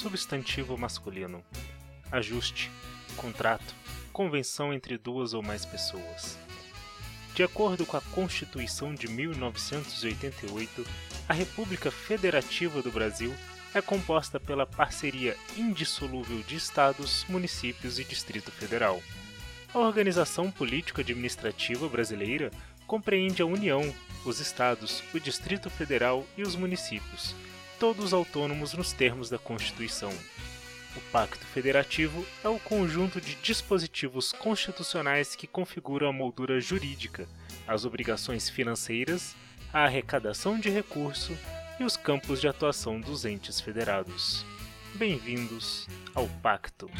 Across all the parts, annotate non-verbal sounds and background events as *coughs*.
substantivo masculino. Ajuste, contrato, convenção entre duas ou mais pessoas. De acordo com a Constituição de 1988, a República Federativa do Brasil é composta pela parceria indissolúvel de estados, municípios e Distrito Federal. A organização político-administrativa brasileira compreende a União, os estados, o Distrito Federal e os municípios, todos autônomos nos termos da Constituição. O Pacto Federativo é o conjunto de dispositivos constitucionais que configuram a moldura jurídica, as obrigações financeiras, a arrecadação de recurso e os campos de atuação dos entes federados. Bem-vindos ao Pacto.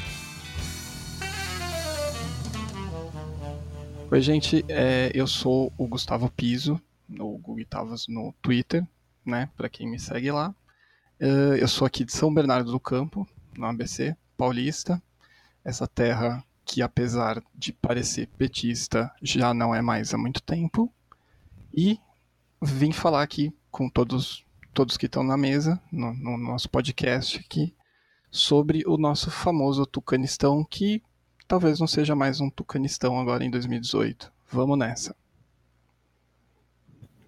Oi, gente, é, eu sou o Gustavo Piso, no Google Tavas no Twitter, né, para quem me segue lá. Uh, eu sou aqui de São Bernardo do Campo, no ABC paulista, essa terra que, apesar de parecer petista, já não é mais há muito tempo. E vim falar aqui com todos, todos que estão na mesa, no, no nosso podcast aqui, sobre o nosso famoso Tucanistão, que talvez não seja mais um Tucanistão agora em 2018. Vamos nessa.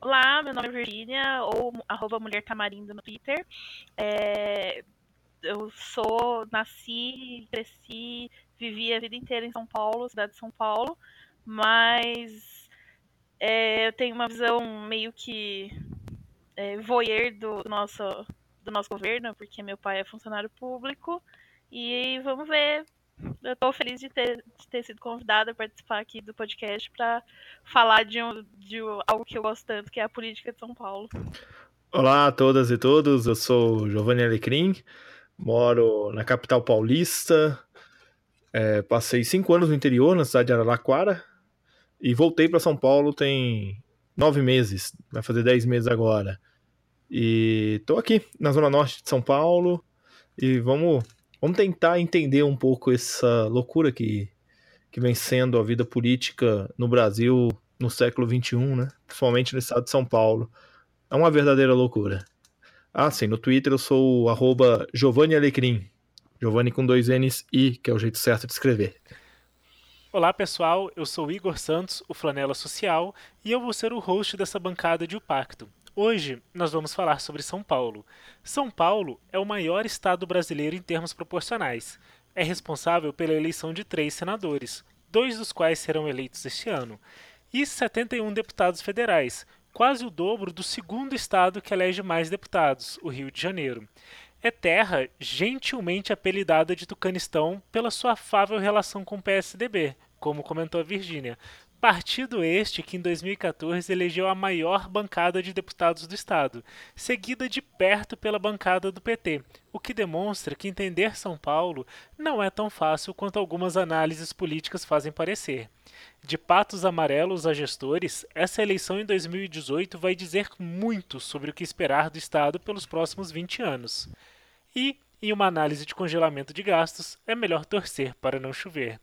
Olá, meu nome é Virginia, ou arroba Mulher Tamarindo no Twitter. É, eu sou, nasci, cresci, vivi a vida inteira em São Paulo, cidade de São Paulo, mas é, eu tenho uma visão meio que é, voyeur do nosso, do nosso governo, porque meu pai é funcionário público, e vamos ver. Eu estou feliz de ter, de ter sido convidada a participar aqui do podcast para falar de, um, de algo que eu gosto tanto, que é a política de São Paulo. Olá a todas e todos, eu sou Giovanni Alecrim, Moro na capital paulista. É, passei cinco anos no interior, na cidade de Araraquara. E voltei para São Paulo tem nove meses. Vai fazer dez meses agora. E estou aqui na zona norte de São Paulo. E vamos, vamos tentar entender um pouco essa loucura que, que vem sendo a vida política no Brasil no século XXI, né? principalmente no estado de São Paulo. É uma verdadeira loucura. Ah, sim, no Twitter eu sou o Giovanni Alecrim. Giovanni com dois N's e, que é o jeito certo de escrever. Olá pessoal, eu sou Igor Santos, o Flanela Social, e eu vou ser o host dessa bancada de O Pacto. Hoje nós vamos falar sobre São Paulo. São Paulo é o maior estado brasileiro em termos proporcionais. É responsável pela eleição de três senadores, dois dos quais serão eleitos este ano, e 71 deputados federais, quase o dobro do segundo estado que elege mais deputados, o Rio de Janeiro. É terra gentilmente apelidada de Tucanistão pela sua afável relação com o PSDB, como comentou a Virgínia. Partido este que em 2014 elegeu a maior bancada de deputados do Estado, seguida de perto pela bancada do PT, o que demonstra que entender São Paulo não é tão fácil quanto algumas análises políticas fazem parecer. De patos amarelos a gestores, essa eleição em 2018 vai dizer muito sobre o que esperar do Estado pelos próximos 20 anos. E, em uma análise de congelamento de gastos, é melhor torcer para não chover.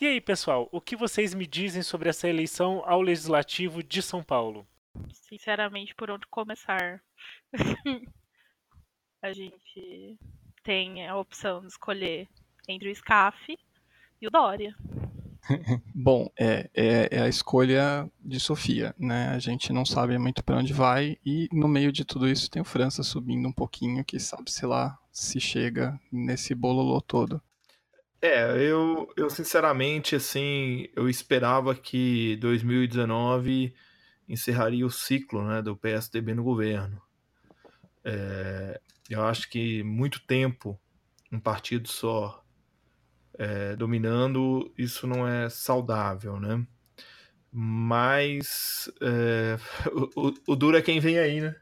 E aí, pessoal, o que vocês me dizem sobre essa eleição ao Legislativo de São Paulo? Sinceramente, por onde começar? *laughs* a gente tem a opção de escolher entre o SCAF e o Dória. *laughs* Bom, é, é, é, a escolha de Sofia, né? A gente não sabe muito para onde vai e no meio de tudo isso tem o França subindo um pouquinho, que sabe se lá se chega nesse bololô todo. É, eu, eu sinceramente, assim, eu esperava que 2019 encerraria o ciclo, né, do PSDB no governo. É, eu acho que muito tempo um partido só é, dominando, isso não é saudável, né? Mas é, *laughs* o, o, o duro é quem vem aí, né?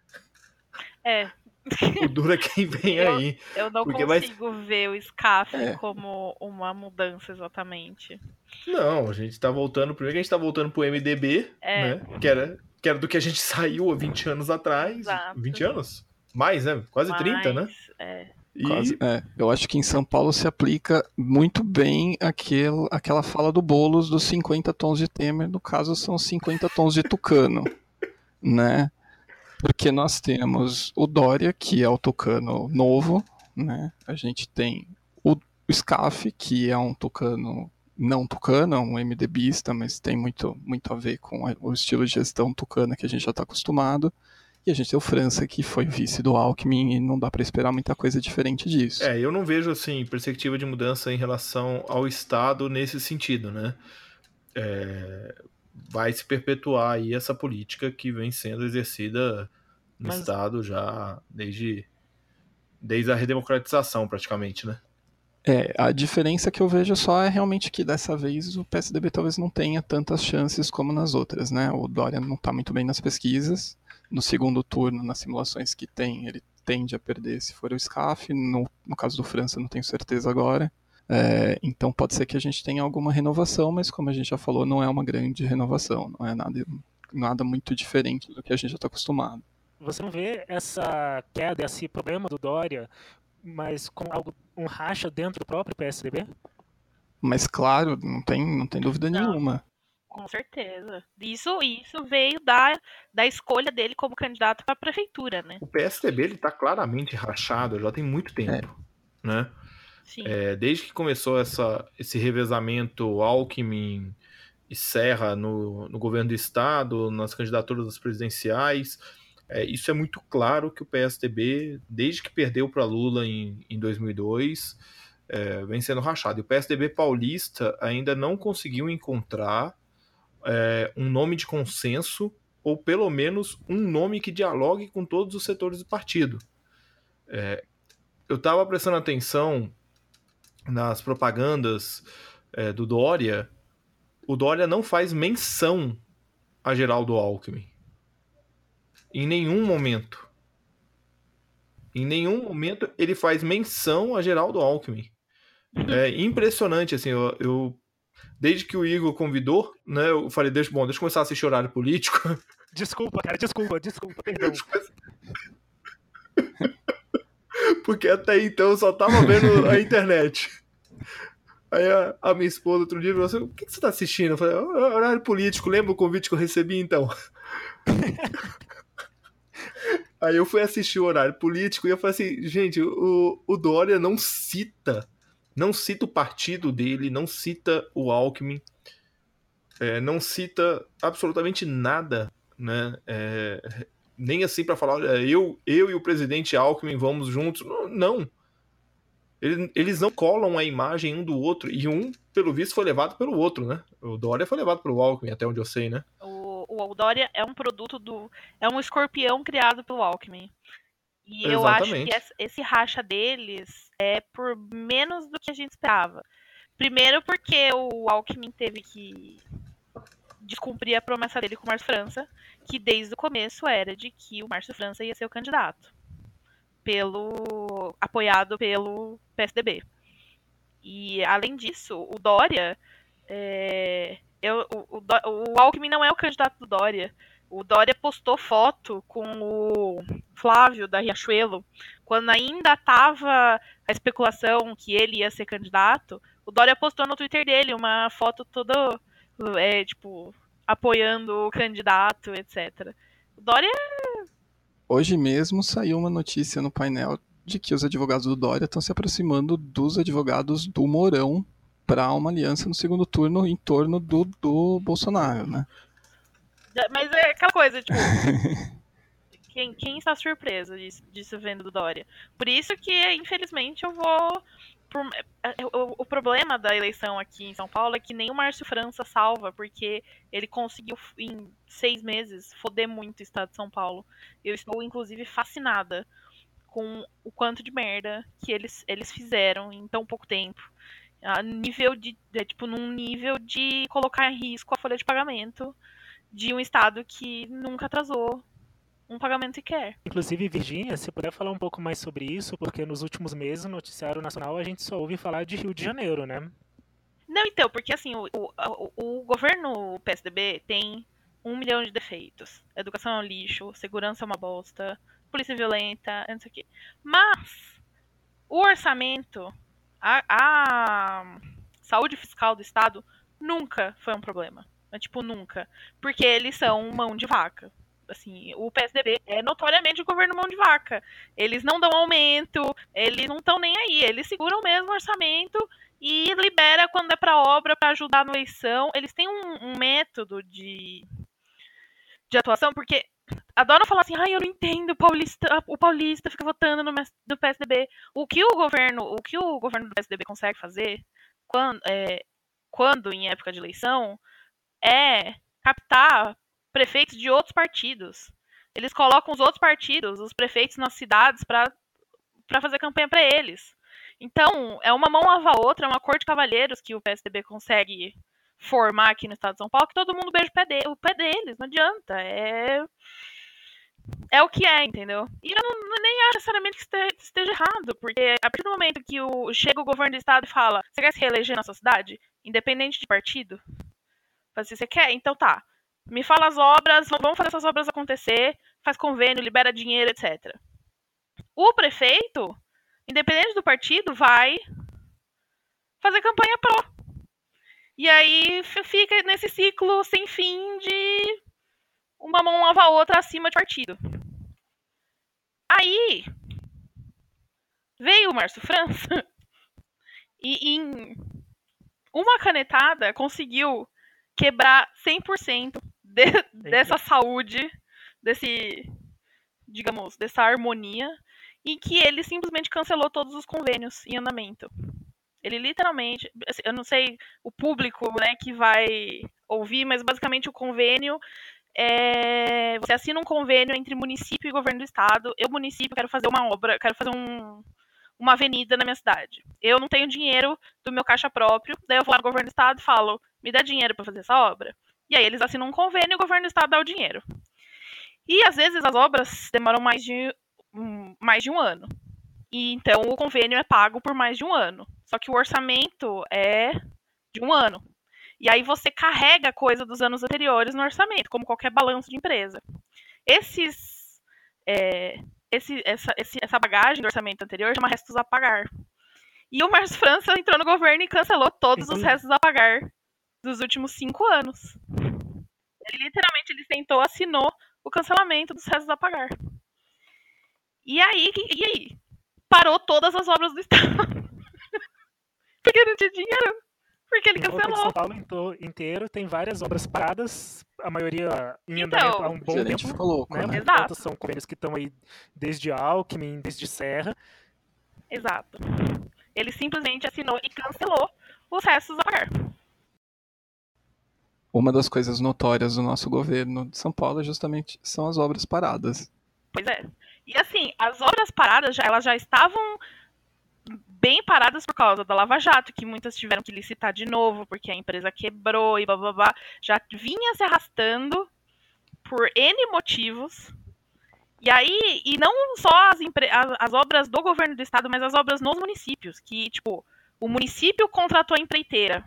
É. O duro é quem vem eu, aí. Eu não consigo ver o SCAF é. como uma mudança exatamente. Não, a gente tá voltando. Primeiro que a gente tá voltando pro MDB, é. né? Que era, que era do que a gente *laughs* saiu há 20 anos atrás. Exato. 20 anos? Mais, né? Quase Mais, 30, né? É. Quase, é, eu acho que em São Paulo se aplica muito bem aquele, aquela fala do Boulos dos 50 tons de Temer, no caso são 50 tons de Tucano, *laughs* né? Porque nós temos o Dória, que é o Tucano novo, né? A gente tem o, SCAF, que é um tucano não tucano, é um MDBista, mas tem muito, muito a ver com o estilo de gestão tucana que a gente já está acostumado. E a gente tem o França, que foi vice do Alckmin, e não dá para esperar muita coisa diferente disso. É, eu não vejo, assim, perspectiva de mudança em relação ao Estado nesse sentido, né? É, vai se perpetuar aí essa política que vem sendo exercida no Mas... Estado já desde, desde a redemocratização, praticamente, né? É, a diferença que eu vejo só é realmente que dessa vez o PSDB talvez não tenha tantas chances como nas outras, né? O Dória não está muito bem nas pesquisas. No segundo turno, nas simulações que tem, ele tende a perder se for o SCAF. No, no caso do França, não tenho certeza agora. É, então pode ser que a gente tenha alguma renovação, mas como a gente já falou, não é uma grande renovação, não é nada, nada muito diferente do que a gente já está acostumado. Você não vê essa queda, esse problema do Dória mas com algo, um racha dentro do próprio PSDB? Mas claro, não tem, não tem dúvida não, nenhuma. Com certeza. Isso, isso veio da, da escolha dele como candidato para a prefeitura, né? O PSDB ele tá claramente rachado já tem muito tempo, é. né? É, desde que começou essa, esse revezamento Alckmin e Serra no, no governo do estado, nas candidaturas presidenciais, é, isso é muito claro que o PSDB, desde que perdeu para Lula em, em 2002, é, vem sendo rachado. E o PSDB paulista ainda não conseguiu encontrar é, um nome de consenso, ou pelo menos um nome que dialogue com todos os setores do partido. É, eu estava prestando atenção nas propagandas é, do Dória. O Dória não faz menção a Geraldo Alckmin. Em nenhum momento. Em nenhum momento ele faz menção a Geraldo Alckmin. É impressionante, assim, eu, eu, desde que o Igor convidou, né, eu falei, deixa, bom, deixa eu começar a assistir horário político. *laughs* Desculpa, cara, desculpa, desculpa, perdão. *laughs* Porque até então eu só tava vendo a internet. Aí a, a, minha esposa outro dia falou assim: o que, que você tá assistindo? Eu falei, horário político, lembra o convite que eu recebi então? *laughs* Aí eu fui assistir o horário político e eu falei assim, gente, o, o Dória não cita, não cita o partido dele, não cita o Alckmin, é, não cita absolutamente nada, né? É, nem assim para falar, olha, eu, eu e o presidente Alckmin vamos juntos. Não. Eles não colam a imagem um do outro e um, pelo visto, foi levado pelo outro, né? O Dória foi levado pelo Alckmin, até onde eu sei, né? O o Dória é um produto do. É um escorpião criado pelo Alckmin. E Exatamente. eu acho que esse racha deles é por menos do que a gente esperava. Primeiro porque o Alckmin teve que descumprir a promessa dele com o Márcio França, que desde o começo era de que o Márcio França ia ser o candidato. Pelo. apoiado pelo PSDB. E além disso, o Dória é, eu, o, o, o Alckmin não é o candidato do Dória. O Dória postou foto com o Flávio da Riachuelo, quando ainda estava a especulação que ele ia ser candidato. O Dória postou no Twitter dele uma foto toda, é, tipo, apoiando o candidato, etc. O Dória. Hoje mesmo saiu uma notícia no painel de que os advogados do Dória estão se aproximando dos advogados do Mourão para uma aliança no segundo turno em torno do, do Bolsonaro, né? Mas é aquela coisa, tipo. *laughs* quem, quem está surpreso disso, disso vendo do Dória? Por isso que, infelizmente, eu vou. Por, é, é, o, o, problema da eleição aqui em São Paulo é que nem o Márcio França salva, porque ele conseguiu, em seis meses, foder muito o estado de São Paulo. Eu estou, inclusive, fascinada com o quanto de merda que eles, eles fizeram em tão pouco tempo a nível de, de, tipo num nível de colocar em risco a folha de pagamento de um estado que nunca atrasou um pagamento sequer. Inclusive, Virgínia, se puder falar um pouco mais sobre isso, porque nos últimos meses no noticiário nacional a gente só ouve falar de Rio de Janeiro, né? Não, então, porque assim, o, o, o governo PSDB tem um milhão de defeitos. Educação é um lixo, segurança é uma bosta, polícia violenta, não sei o quê. Mas o orçamento a, a saúde fiscal do Estado nunca foi um problema. É, tipo, nunca. Porque eles são mão de vaca. Assim, o PSDB é notoriamente o governo mão de vaca. Eles não dão aumento, eles não estão nem aí, eles seguram mesmo o orçamento e libera quando é para obra, para ajudar na eleição. Eles têm um, um método de, de atuação, porque adoram falar assim, ai, eu não entendo, o paulista, o paulista fica votando no, no PSDB. O que o governo, o que o governo do PSDB consegue fazer quando, é, quando em época de eleição é captar prefeitos de outros partidos. Eles colocam os outros partidos, os prefeitos nas cidades para fazer campanha para eles. Então, é uma mão lava a outra, é uma cor de cavalheiros que o PSDB consegue formar aqui no estado de São Paulo, que todo mundo beija o pé, de, o pé deles, não adianta. É é o que é, entendeu? E eu não, nem acho necessariamente que esteja, errado, porque a partir do momento que o, chega o governo do estado e fala, você quer se reeleger na sua cidade? Independente de partido? Assim, você quer? Então tá. Me fala as obras, vamos fazer essas obras acontecer, faz convênio, libera dinheiro, etc. O prefeito, independente do partido, vai fazer campanha pró. E aí fica nesse ciclo sem fim de uma mão lava a outra acima de partido. Aí veio o Márcio França *laughs* e em uma canetada conseguiu quebrar 100% de, dessa saúde, desse, digamos, dessa harmonia, e que ele simplesmente cancelou todos os convênios em andamento. Ele literalmente, assim, eu não sei o público, né, que vai ouvir, mas basicamente o convênio é, você assina um convênio entre município e governo do estado. Eu, município, quero fazer uma obra, quero fazer um, uma avenida na minha cidade. Eu não tenho dinheiro do meu caixa próprio, daí eu vou lá no governo do estado e falo, me dá dinheiro para fazer essa obra. E aí eles assinam um convênio e o governo do estado dá o dinheiro. E às vezes as obras demoram mais de, um, mais de um ano. E então o convênio é pago por mais de um ano. Só que o orçamento é de um ano. E aí você carrega coisa dos anos anteriores no orçamento, como qualquer balanço de empresa. Esses, é, esse, essa, esse, essa bagagem do orçamento anterior chama restos a pagar. E o Márcio França entrou no governo e cancelou todos os restos a pagar dos últimos cinco anos. Ele literalmente ele sentou, assinou o cancelamento dos restos a pagar. E aí, e aí? Parou todas as obras do Estado. *laughs* Porque não tinha dinheiro. Porque ele cancelou. São Paulo inteiro tem várias obras paradas, a maioria em então, há um bom tempo. Ficou louco, né? né? Exato. São convênios que estão aí desde Alckmin, desde Serra. Exato. Ele simplesmente assinou e cancelou os restos a pagar uma das coisas notórias do nosso governo de São Paulo é justamente são as obras paradas. Pois é. E assim, as obras paradas já, elas já estavam bem paradas por causa da Lava Jato, que muitas tiveram que licitar de novo porque a empresa quebrou e blá. Já vinha se arrastando por N motivos. E aí, e não só as, as, as obras do governo do estado, mas as obras nos municípios, que, tipo, o município contratou a empreiteira.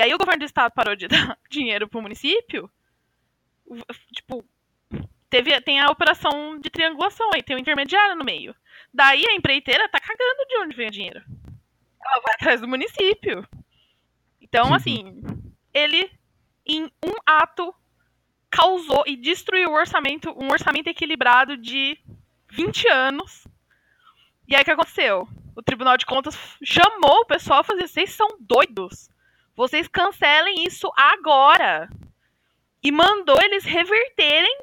E aí o governo do estado parou de *laughs* dar dinheiro pro município. Tipo, teve, tem a operação de triangulação aí, tem o um intermediário no meio. Daí a empreiteira tá cagando de onde vem o dinheiro. Ela vai atrás do município. Então, uhum. assim, ele, em um ato, causou e destruiu o orçamento, um orçamento equilibrado de 20 anos. E aí o que aconteceu? O Tribunal de Contas chamou o pessoal a fazer, vocês são doidos. Vocês cancelem isso agora. E mandou eles reverterem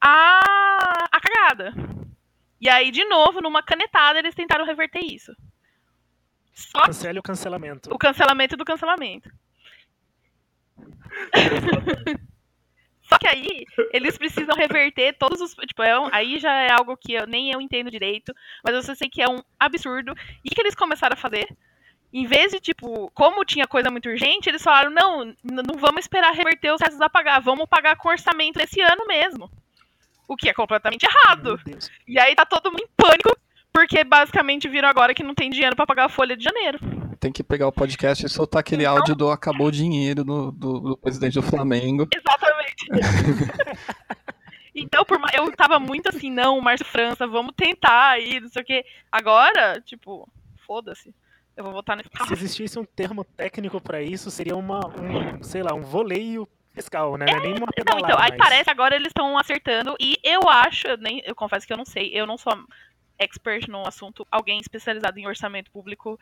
a, a cagada. E aí, de novo, numa canetada, eles tentaram reverter isso. Só Cancele o cancelamento. O cancelamento do cancelamento. *laughs* Só que aí, eles precisam reverter todos os. Tipo, é um, aí já é algo que eu, nem eu entendo direito, mas eu sei que é um absurdo. E o que eles começaram a fazer? Em vez de, tipo, como tinha coisa muito urgente, eles falaram, não, não vamos esperar reverter os restos a pagar, vamos pagar com orçamento esse ano mesmo. O que é completamente errado. E aí tá todo mundo em pânico, porque basicamente viram agora que não tem dinheiro para pagar a folha de janeiro. Tem que pegar o podcast e soltar aquele então... áudio do acabou o dinheiro do, do, do presidente do Flamengo. Exatamente. *laughs* então, por, eu tava muito assim, não, Márcio França, vamos tentar aí, não sei o quê. Agora, tipo, foda-se. Eu vou votar nesse Se existisse um termo técnico para isso, seria uma, um, sei lá, um voleio fiscal, né? Não é nem uma Não, pedalada, então, aí mas- parece que agora eles estão acertando. E eu acho, eu, nem, eu confesso que eu não sei, eu não sou expert no assunto, alguém especializado em orçamento público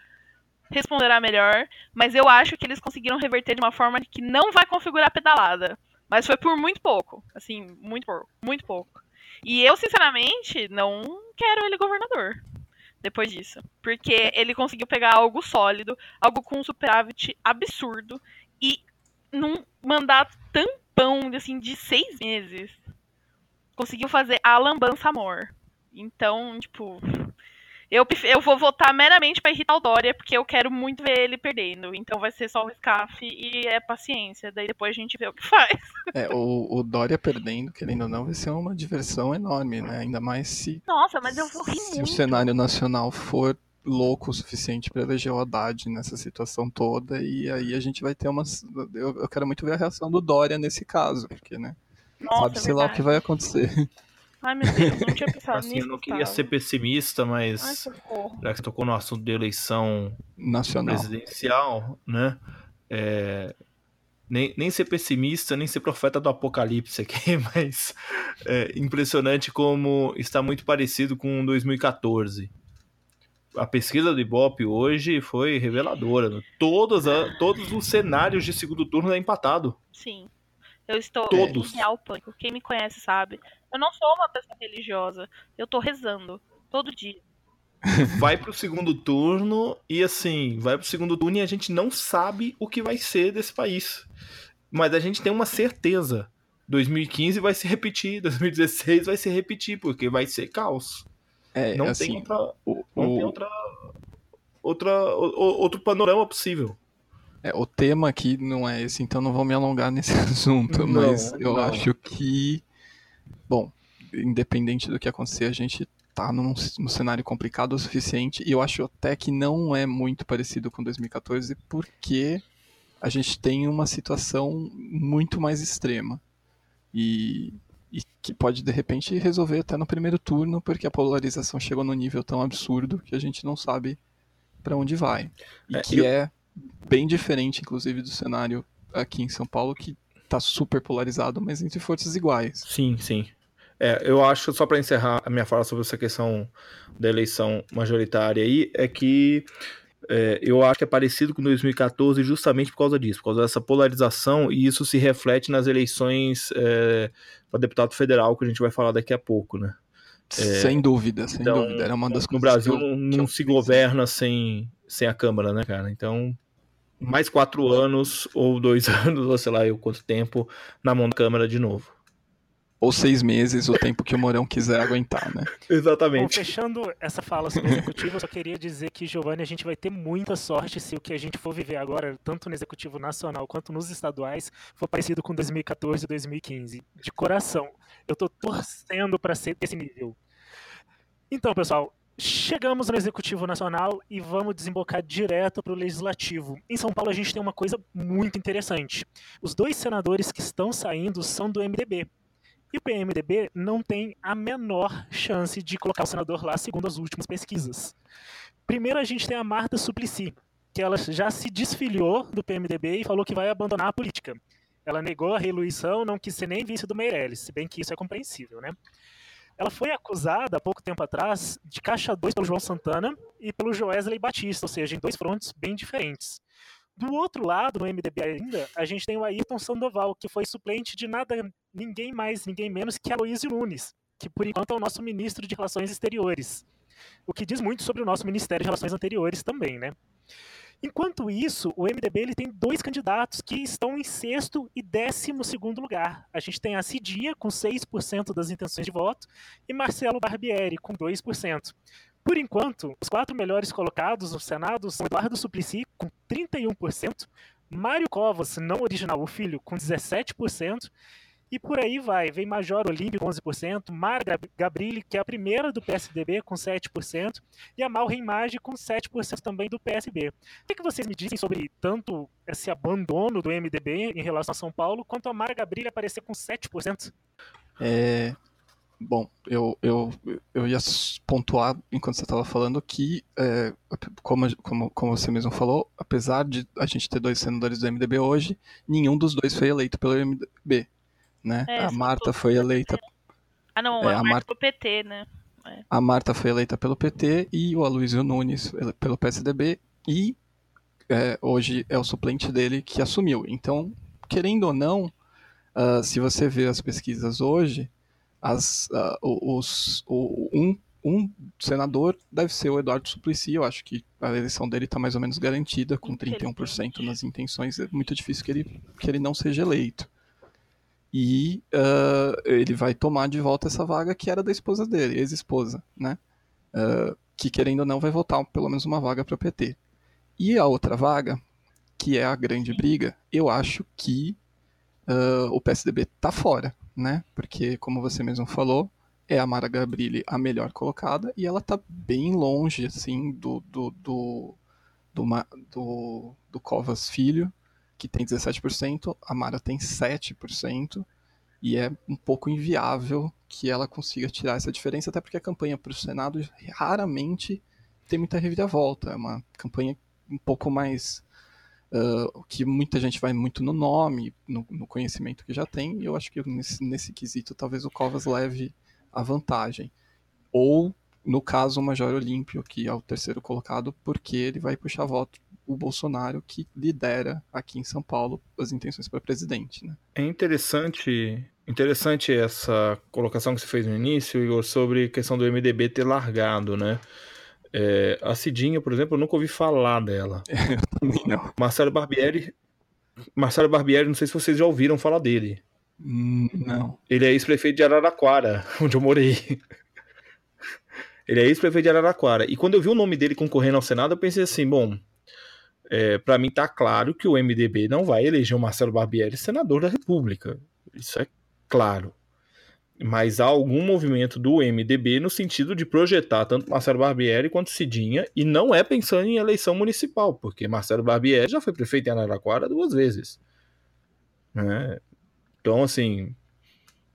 responderá melhor, mas eu acho que eles conseguiram reverter de uma forma que não vai configurar pedalada. Mas foi por muito pouco. Assim, muito pouco. Muito pouco. E eu, sinceramente, não quero ele governador. Depois disso. Porque ele conseguiu pegar algo sólido, algo com um superávit absurdo, e num mandato tampão assim, de seis meses, conseguiu fazer a lambança amor. Então, tipo. Eu, eu vou votar meramente pra irritar o Dória, porque eu quero muito ver ele perdendo. Então vai ser só o SCAF e é paciência. Daí depois a gente vê o que *laughs* faz. É, o, o Dória perdendo, querendo ou não, vai ser uma diversão enorme, né? Ainda mais se, Nossa, mas eu vou rir se o muito. cenário nacional for louco o suficiente para eleger o Haddad nessa situação toda, e aí a gente vai ter umas. Eu, eu quero muito ver a reação do Dória nesse caso, porque, né? Nossa, sabe, sei lá o que verdade. vai acontecer. Ai, meu Deus, não tinha *laughs* pensado Assim, nisso. eu não queria Gustavo. ser pessimista, Ai, mas socorro. já que você tocou no assunto de eleição Nacional. presidencial, né? É, nem, nem ser pessimista, nem ser profeta do apocalipse aqui, *laughs* mas é impressionante como está muito parecido com 2014. A pesquisa do Ibope hoje foi reveladora. né? Todas a- todos os cenários de segundo turno é empatado. Sim. Eu estou Todos. em real pânico. Quem me conhece sabe. Eu não sou uma pessoa religiosa. Eu tô rezando. Todo dia. Vai pro segundo turno e assim, vai pro segundo turno e a gente não sabe o que vai ser desse país. Mas a gente tem uma certeza. 2015 vai se repetir, *laughs* 2016 vai se repetir, porque vai ser caos. É, Não assim, tem outra, o, não tem o- outra, outra, o- o- outro panorama possível. É, o tema aqui não é esse, então não vou me alongar nesse *laughs* assunto, Não, mas eu não. acho que, bom, independente do que acontecer, a gente tá num, num cenário complicado o suficiente, e eu acho até que não é muito parecido com 2014, porque a gente tem uma situação muito mais extrema. E, e que pode, de repente, resolver até no primeiro turno, porque a polarização chegou num nível tão absurdo que a gente não sabe para onde vai. E É, que eu- é bem diferente, inclusive, do cenário aqui em São Paulo, que tá super polarizado, mas entre forças iguais. Sim, sim. É, eu acho, só para encerrar a minha fala sobre essa questão da eleição majoritária aí, é que é, eu acho que é parecido com 2014 justamente por causa disso, por causa dessa polarização, e isso se reflete nas eleições é, para deputado federal, que a gente vai falar daqui a pouco, né? sem dúvida, sem Então, dúvida. Era uma das no coisas Brasil que eu- não, não se governa sem, sem a Câmara, né, cara? Então, mais quatro anos, ou dois *laughs* anos, ou sei lá eu quanto tempo, na mão da Câmara de novo. Ou seis meses, o tempo que o Mourão quiser aguentar, né? *laughs* Bom, Exatamente. fechando essa fala sobre o executivo, eu só queria dizer que, Giovanni, a gente vai ter muita sorte se o que a gente for viver agora, tanto no executivo nacional quanto nos estaduais, for parecido com 2014 e 2015. De coração. Eu tô torcendo para ser desse nível. Então, pessoal, chegamos no executivo nacional e vamos desembocar direto para o legislativo. Em São Paulo, a gente tem uma coisa muito interessante. Os dois senadores que estão saindo são do MDB. E o PMDB não tem a menor chance de colocar o senador lá, segundo as últimas pesquisas. Primeiro a gente tem a Marta Suplicy, que ela já se desfiliou do PMDB e falou que vai abandonar a política. Ela negou a reeleição, não quis ser nem vice do Meirelles, se bem que isso é compreensível, né? Ela foi acusada há pouco tempo atrás de caixa 2 pelo João Santana e pelo Joesley Batista, ou seja, em dois frontes bem diferentes. Do outro lado, no MDB ainda, a gente tem o Ayrton Sandoval, que foi suplente de nada, ninguém mais, ninguém menos que Aloysio Nunes, que por enquanto é o nosso ministro de Relações Exteriores. O que diz muito sobre o nosso Ministério de Relações Anteriores também, né? Enquanto isso, o MDB ele tem dois candidatos que estão em sexto e décimo segundo lugar. A gente tem a Cidinha, com 6% das intenções de voto, e Marcelo Barbieri, com 2%. Por enquanto, os quatro melhores colocados no Senado são Eduardo Suplicy, com 31%, Mário Covas, não original, o filho, com 17%, e por aí vai. Vem Major Olímpio com 11%, Mara Gabrilli, que é a primeira do PSDB, com 7%, e a Mal Reimage com 7% também do PSB. O que, vocês me dizem sobre tanto esse abandono do MDB em relação a São Paulo, quanto a Mara Gabrilli aparecer com 7%? É, Bom, eu, eu, eu ia pontuar enquanto você estava falando que, é, como, como, como você mesmo falou, apesar de a gente ter dois senadores do MDB hoje, nenhum dos dois foi eleito pelo MDB. Né? É, a são Marta foi eleita. Ah, não, É, a a Marta pro PT, né? A Marta foi eleita pelo PT e o Aloysio Nunes pelo PSDB e é, hoje é o suplente dele que assumiu. Então, querendo ou não, ah, se você vê as pesquisas hoje, as, o- os, o- um, um senador deve ser o Eduardo Suplicy. Eu acho que a eleição dele está mais ou menos garantida, com 31% nas intenções. É muito difícil que ele, que ele não seja eleito. E ah, ele vai tomar de volta essa vaga que era da esposa dele, ex-esposa, né? Ah, que querendo ou não vai voltar pelo menos uma vaga para o PT. E a outra vaga, que é a grande briga, eu acho que ah, o PSDB tá fora, né? Porque, como você mesmo falou, é a Mara Gabrilli a melhor colocada e ela tá bem longe, assim, do, do, do, do, do, do Covas Filho, que tem 17%, a Mara tem 7%, e é um pouco inviável que ela consiga tirar essa diferença, até porque a campanha para o Senado raramente tem muita reviravolta, é uma campanha um pouco mais ah, que muita gente vai muito no nome, no, no conhecimento que já tem, e eu acho que nesse, nesse quesito talvez o Covas leve a vantagem. Ou, no caso, o Major Olímpio, que é o terceiro colocado, porque ele vai puxar voto o Bolsonaro, que lidera aqui em São Paulo as intenções para presidente. Né? É interessante, interessante essa colocação que você fez no início, Igor, sobre a questão do MDB ter largado, né? É, a Cidinha, por exemplo, eu nunca ouvi falar dela. *laughs* Também não. Marcelo Barbieri, Marcelo Barbieri, não sei se vocês já ouviram falar dele. Hum, Não. Ele é ex-prefeito de Araraquara, *laughs* onde eu morei. Ele é ex-prefeito de Araraquara. E quando eu vi o nome dele concorrendo ao Senado, eu pensei assim, bom, é, para mim tá claro que o MDB não vai eleger o Marcelo Barbieri senador da República. Isso é claro. Mas há algum movimento do MDB no sentido de projetar tanto Marcelo Barbieri quanto Cidinha, e não é pensando em eleição municipal, porque Marcelo Barbieri já foi prefeito em Araraquara duas vezes. Né? Então, assim,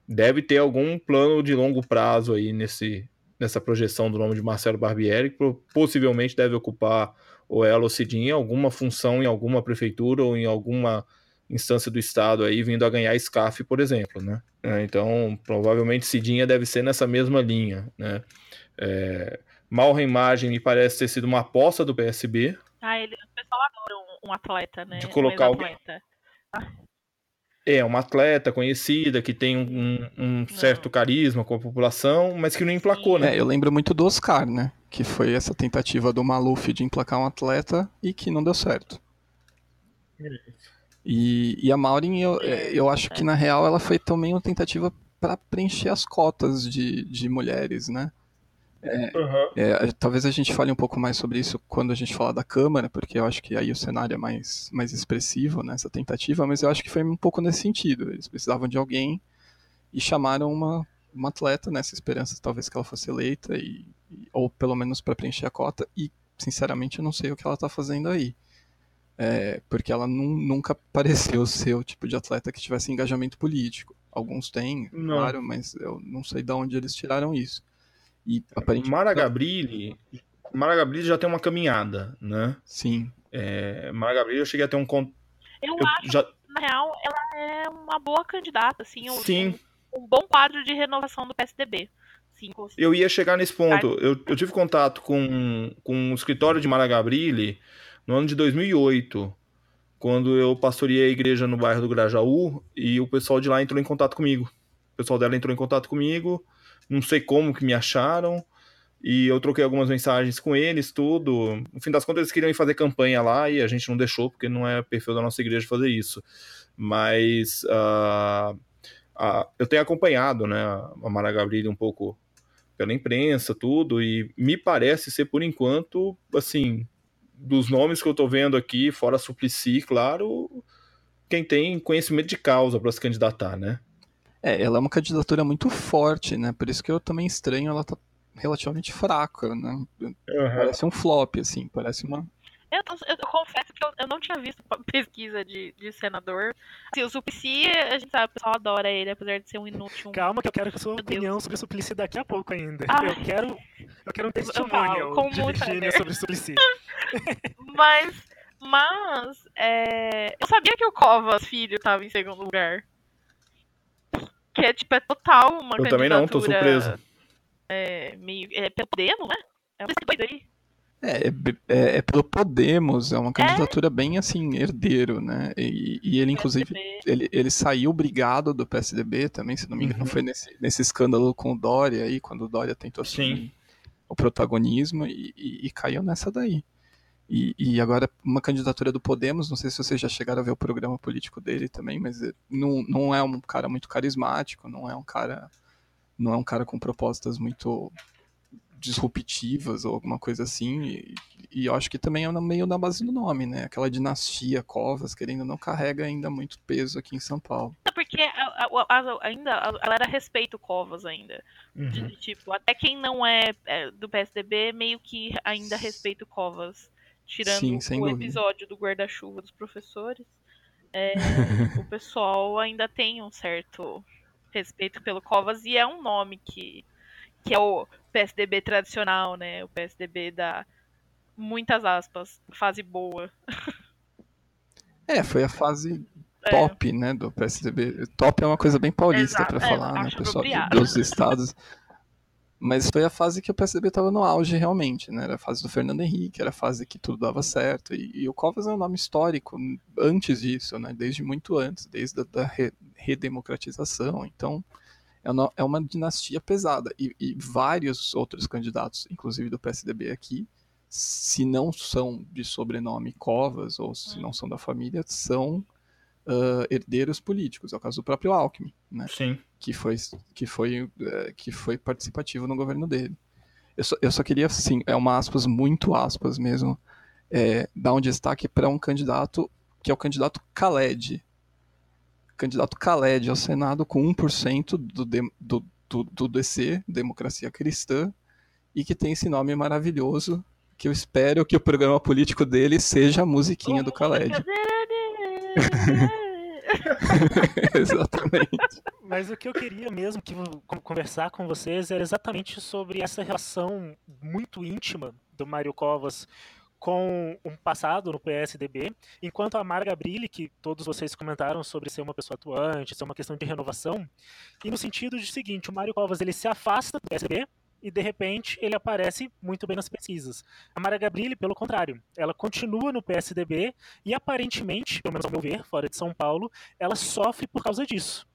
deve ter algum plano de longo prazo aí nesse, nessa projeção do nome de Marcelo Barbieri, que possivelmente deve ocupar ou ela ou Cidinha alguma função em alguma prefeitura ou em alguma instância do Estado aí, vindo a ganhar SCAF, por exemplo, né? É, Então, provavelmente Cidinha deve ser nessa mesma linha, né? É, Malra Imagem me parece ter sido uma aposta do PSB, Ah, ele, o pessoal adora um, um atleta, né? De colocar um alguém- atleta. É, uma atleta conhecida, que tem um, um certo carisma com a população, mas que não emplacou, né? É, eu lembro muito do Oscar, né? Que foi essa tentativa do Maluf de emplacar um atleta e que não deu certo. E, e a Maureen, eu, é, eu acho que na real ela foi também uma tentativa para preencher as cotas de, de mulheres, né? Aham. É, talvez a gente fale um pouco mais sobre isso quando a gente falar da Câmara, porque eu acho que aí o cenário é mais, mais expressivo nessa tentativa, mas eu acho que foi um pouco nesse sentido. Eles precisavam de alguém e chamaram uma, uma atleta nessa esperança, talvez que ela fosse eleita, e, e- ou pelo menos para preencher a cota, e sinceramente eu não sei o que ela está fazendo aí. É, porque ela nu- nunca pareceu *laughs* ser o tipo de atleta que tivesse engajamento político. Alguns têm, Não. claro, mas eu não sei de onde eles tiraram isso. E aparentemente. Mara Gabrilli, Mara Gabrilli já tem uma caminhada, né? Sim. É, Mara Gabrilli eu cheguei a ter um contato. Eu, Eu acho já, que, na real, ela é uma boa candidata, assim. um- sim, Um, bom quadro de renovação do PSDB. Sim, eu ia chegar nesse ponto. Eu, eu tive contato com, com o escritório de Mara Gabrilli no ano de 2008, quando eu pastoreei a igreja no bairro do Grajaú e o pessoal de lá entrou em contato comigo. O pessoal dela entrou em contato comigo, não sei como que me acharam, e eu troquei algumas mensagens com eles, tudo. No fim das contas, eles queriam ir fazer campanha lá e a gente não deixou, porque não é perfil da nossa igreja fazer isso. Mas ah, ah, eu tenho acompanhado né, a Mara Gabrilli um pouco pela imprensa, tudo, e me parece ser, por enquanto, assim, dos nomes que eu tô vendo aqui, fora Suplicy, claro, quem tem conhecimento de causa para se candidatar, né? É, ela é uma candidatura muito forte, né? Por isso que eu também estranho ela tá relativamente fraca, né? Parece um flop, assim, parece uma. Eu, tô- eu confesso que eu, eu não tinha visto *laughs* pesquisa de, de senador. Assim, o Suplicy, a gente sabe, o pessoal adora ele, apesar de ser um inútil. Calma que eu quero a sua Meu opinião sobre o Suplicy daqui a pouco ainda. Ah. Eu quero, eu quero um testemunho de prazer. sobre o Suplicy. *laughs* *laughs* Mas, mas, é, eu sabia que o Covas Filho tava em segundo lugar. Que é, tipo, é total uma Eu também não, tô surpreso. É, meio, é pelo Podemos, né? É uma coisa aí. É, é, é- é pelo Podemos, é uma candidatura bem assim, herdeiro, né? E, e ele, inclusive, ele, ele saiu brigado do PSDB também, se não me engano, Uhum. foi nesse, nesse escândalo com o Dória aí, quando o Dória tentou assumir o protagonismo e, e- e caiu nessa daí. E, e agora, uma candidatura do Podemos, não sei se vocês já chegaram a ver o programa político dele também, mas é- não, não é um cara muito carismático, não é um cara não é um cara com propostas muito disruptivas ou alguma coisa assim, e, e eu acho que também é meio na base do nome, né? Aquela dinastia Covas, querendo não, carrega ainda muito peso aqui em São Paulo. É Porque a- a- a- ainda a galera respeita o Covas ainda. Uhum. de, tipo, até quem não é, é, do PSDB meio que ainda respeita o Covas. Tirando Sim, o dúvida. episódio do guarda-chuva dos professores. é, *laughs* o pessoal ainda tem um certo respeito pelo Covas e é um nome que, que é o PSDB tradicional, né? O PSDB da muitas aspas, fase boa. É, foi a fase É. top, né, do PSDB. Top é uma coisa bem paulista pra é, falar, né, pessoal dos estados. Mas foi a fase que o PSDB estava no auge realmente, né? Era a fase do Fernando Henrique, era a fase que tudo dava certo. E, e o Covas é um nome histórico antes disso, né? Desde muito antes, desde a da re- redemocratização. Então, é uma, é uma dinastia pesada. E, e vários outros candidatos, inclusive do PSDB aqui, se não são de sobrenome Covas, ou se não são da família, são ah, herdeiros políticos. É o caso do próprio Alckmin, né? Sim. que foi, que foi, eh, que foi participativo no governo dele. Eu só, eu só queria, assim, é uma aspas, muito aspas mesmo, eh, dar um destaque para um candidato que é o candidato Khaled. Candidato Khaled ao Senado com 1% do, dem- do, do, do DC, Democracia Cristã, e que tem esse nome maravilhoso, que eu espero que o programa político dele seja a musiquinha do Khaled. *laughs* Exatamente. Mas o que eu queria mesmo que con- conversar com vocês era exatamente sobre essa relação muito íntima do Mário Covas com um passado no PSDB, enquanto a Mara Gabrilli, que todos vocês comentaram sobre ser uma pessoa atuante, ser uma questão de renovação, e no sentido de seguinte, o Mário Covas ele se afasta do PSDB e de repente ele aparece muito bem nas pesquisas. A Mara Gabrilli, pelo contrário, ela continua no PSDB e aparentemente, pelo menos ao meu ver, fora de São Paulo, ela sofre por causa disso.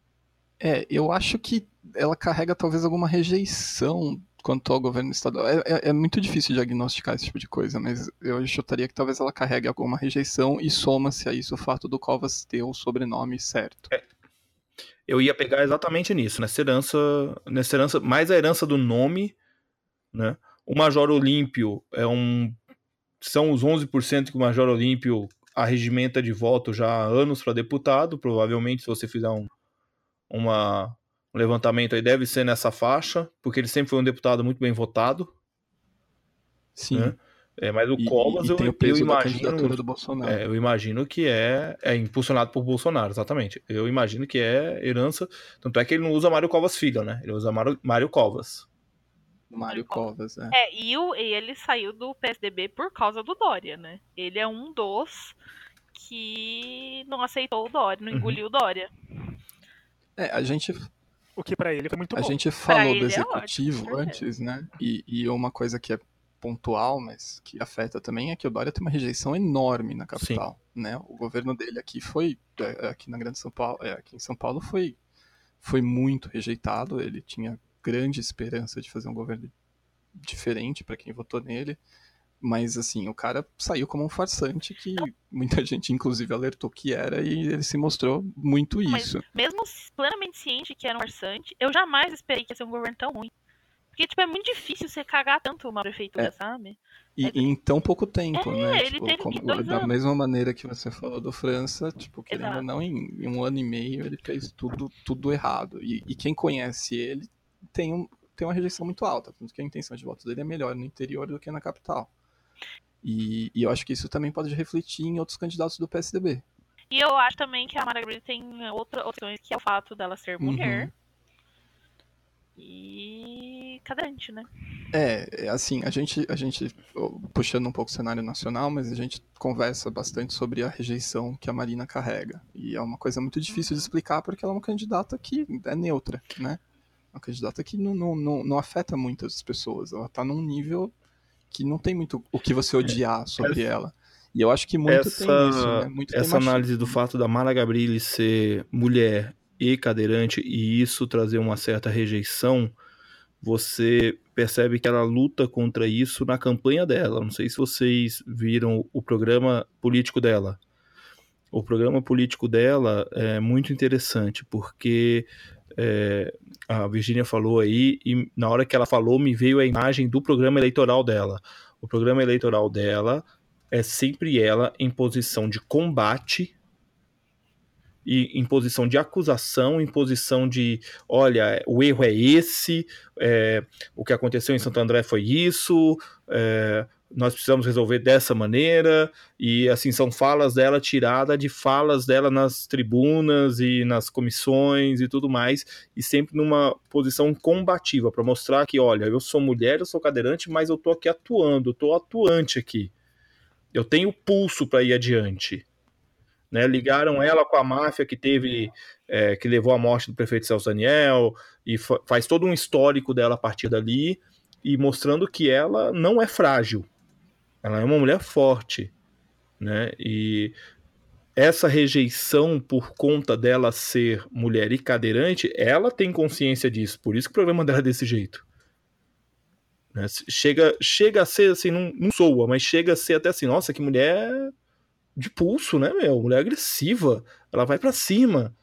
É, eu acho que ela carrega talvez alguma rejeição quanto ao governo estadual. É, é- é muito difícil diagnosticar esse tipo de coisa, mas eu chutaria que talvez ela carregue alguma rejeição e soma-se a isso o fato do Covas ter o sobrenome certo. Eu ia pegar exatamente nisso, nessa herança, nessa herança, mais a herança do nome, né? O Major Olímpio é um são os 11% que o Major Olímpio arregimenta de voto já há anos para deputado, provavelmente se você fizer um uma, um levantamento aí deve ser nessa faixa, porque ele sempre foi um deputado muito bem votado, Sim. né? É, mas o E, Covas e eu, tem o eu imagino candidatura do Bolsonaro. É, eu imagino que é, é impulsionado por Bolsonaro, exatamente. Eu imagino que é herança. Tanto é que ele não usa Mário Covas Filho, né? Ele usa Mário, Mário Covas. Mário Covas, é. É, e, o, e ele saiu do PSDB por causa do Dória, né? Ele é um dos que não aceitou o Dória, não Uhum. engoliu o Dória. É, a gente, O que pra ele foi muito a bom. gente falou do é executivo ótimo, com certeza. antes, né? E, e uma coisa que é pontual, mas que afeta também, é que o Dória tem uma rejeição enorme na capital, né? O governo dele aqui foi, é, aqui na Grande São Paulo, é, aqui em São Paulo foi, foi muito rejeitado. Ele tinha grande esperança de fazer um governo diferente para quem votou nele. Mas, assim, o cara saiu como um farsante que muita gente, inclusive, alertou que era e ele se mostrou muito Mas- isso. Mesmo plenamente ciente que era um farsante, eu jamais esperei que ia ser um governo tão ruim. Porque, tipo, é muito difícil você cagar tanto uma prefeitura, É. sabe? E, É- e em tão pouco tempo, É, né? ele Tipo, como- da anos. mesma maneira que você falou do França, tipo, querendo ou Exato. não, em, em um ano e meio ele fez tudo, tudo errado. E, e quem conhece ele tem, um, tem uma rejeição muito alta, tanto que a intenção de voto dele é melhor no interior do que na capital. E, e eu acho que isso também pode refletir em outros candidatos do PSDB. E eu acho também que a Mara Gabrilli tem outra opções, que é o fato dela ser mulher. Uhum. E cadente, né? É, assim, a gente, a gente, puxando um pouco o cenário nacional, mas a gente conversa bastante sobre a rejeição que a Marina carrega. E é uma coisa muito difícil uhum. de explicar porque ela é uma candidata que é neutra, né? Uma candidata que não, não, não, não afeta muitas pessoas. Ela tá num nível que não tem muito o que você odiar sobre essa, ela. E eu acho que muito essa, tem isso, né? Muito essa análise do fato da Mara Gabrilli ser mulher e cadeirante e isso trazer uma certa rejeição, você percebe que ela luta contra isso na campanha dela. Não sei se vocês viram o programa político dela. O programa político dela é muito interessante, porque é, a Virginia falou aí, e na hora que ela falou, me veio a imagem do programa eleitoral dela. O programa eleitoral dela é sempre ela em posição de combate e em posição de acusação, em posição de, olha, o erro é esse, é, o que aconteceu em Santo André foi isso, é, nós precisamos resolver dessa maneira, e assim, são falas dela tiradas de falas dela nas tribunas e nas comissões e tudo mais, e sempre numa posição combativa, para mostrar que, olha, eu sou mulher, eu sou cadeirante, mas eu tô aqui atuando, eu tô atuante aqui. Eu tenho pulso para ir adiante. Né? Ligaram ela com a máfia que teve, é, que levou à morte do prefeito Celso Daniel, e faz todo um histórico dela a partir dali, e mostrando que ela não é frágil. Ela é uma mulher forte. Né? E essa rejeição por conta dela ser mulher e cadeirante, ela tem consciência disso. Por isso que o programa dela é desse jeito. Né? Chega, chega a ser assim, não, não soa, mas chega a ser até assim, nossa, que mulher de pulso, né, meu? Mulher agressiva. Ela vai para cima.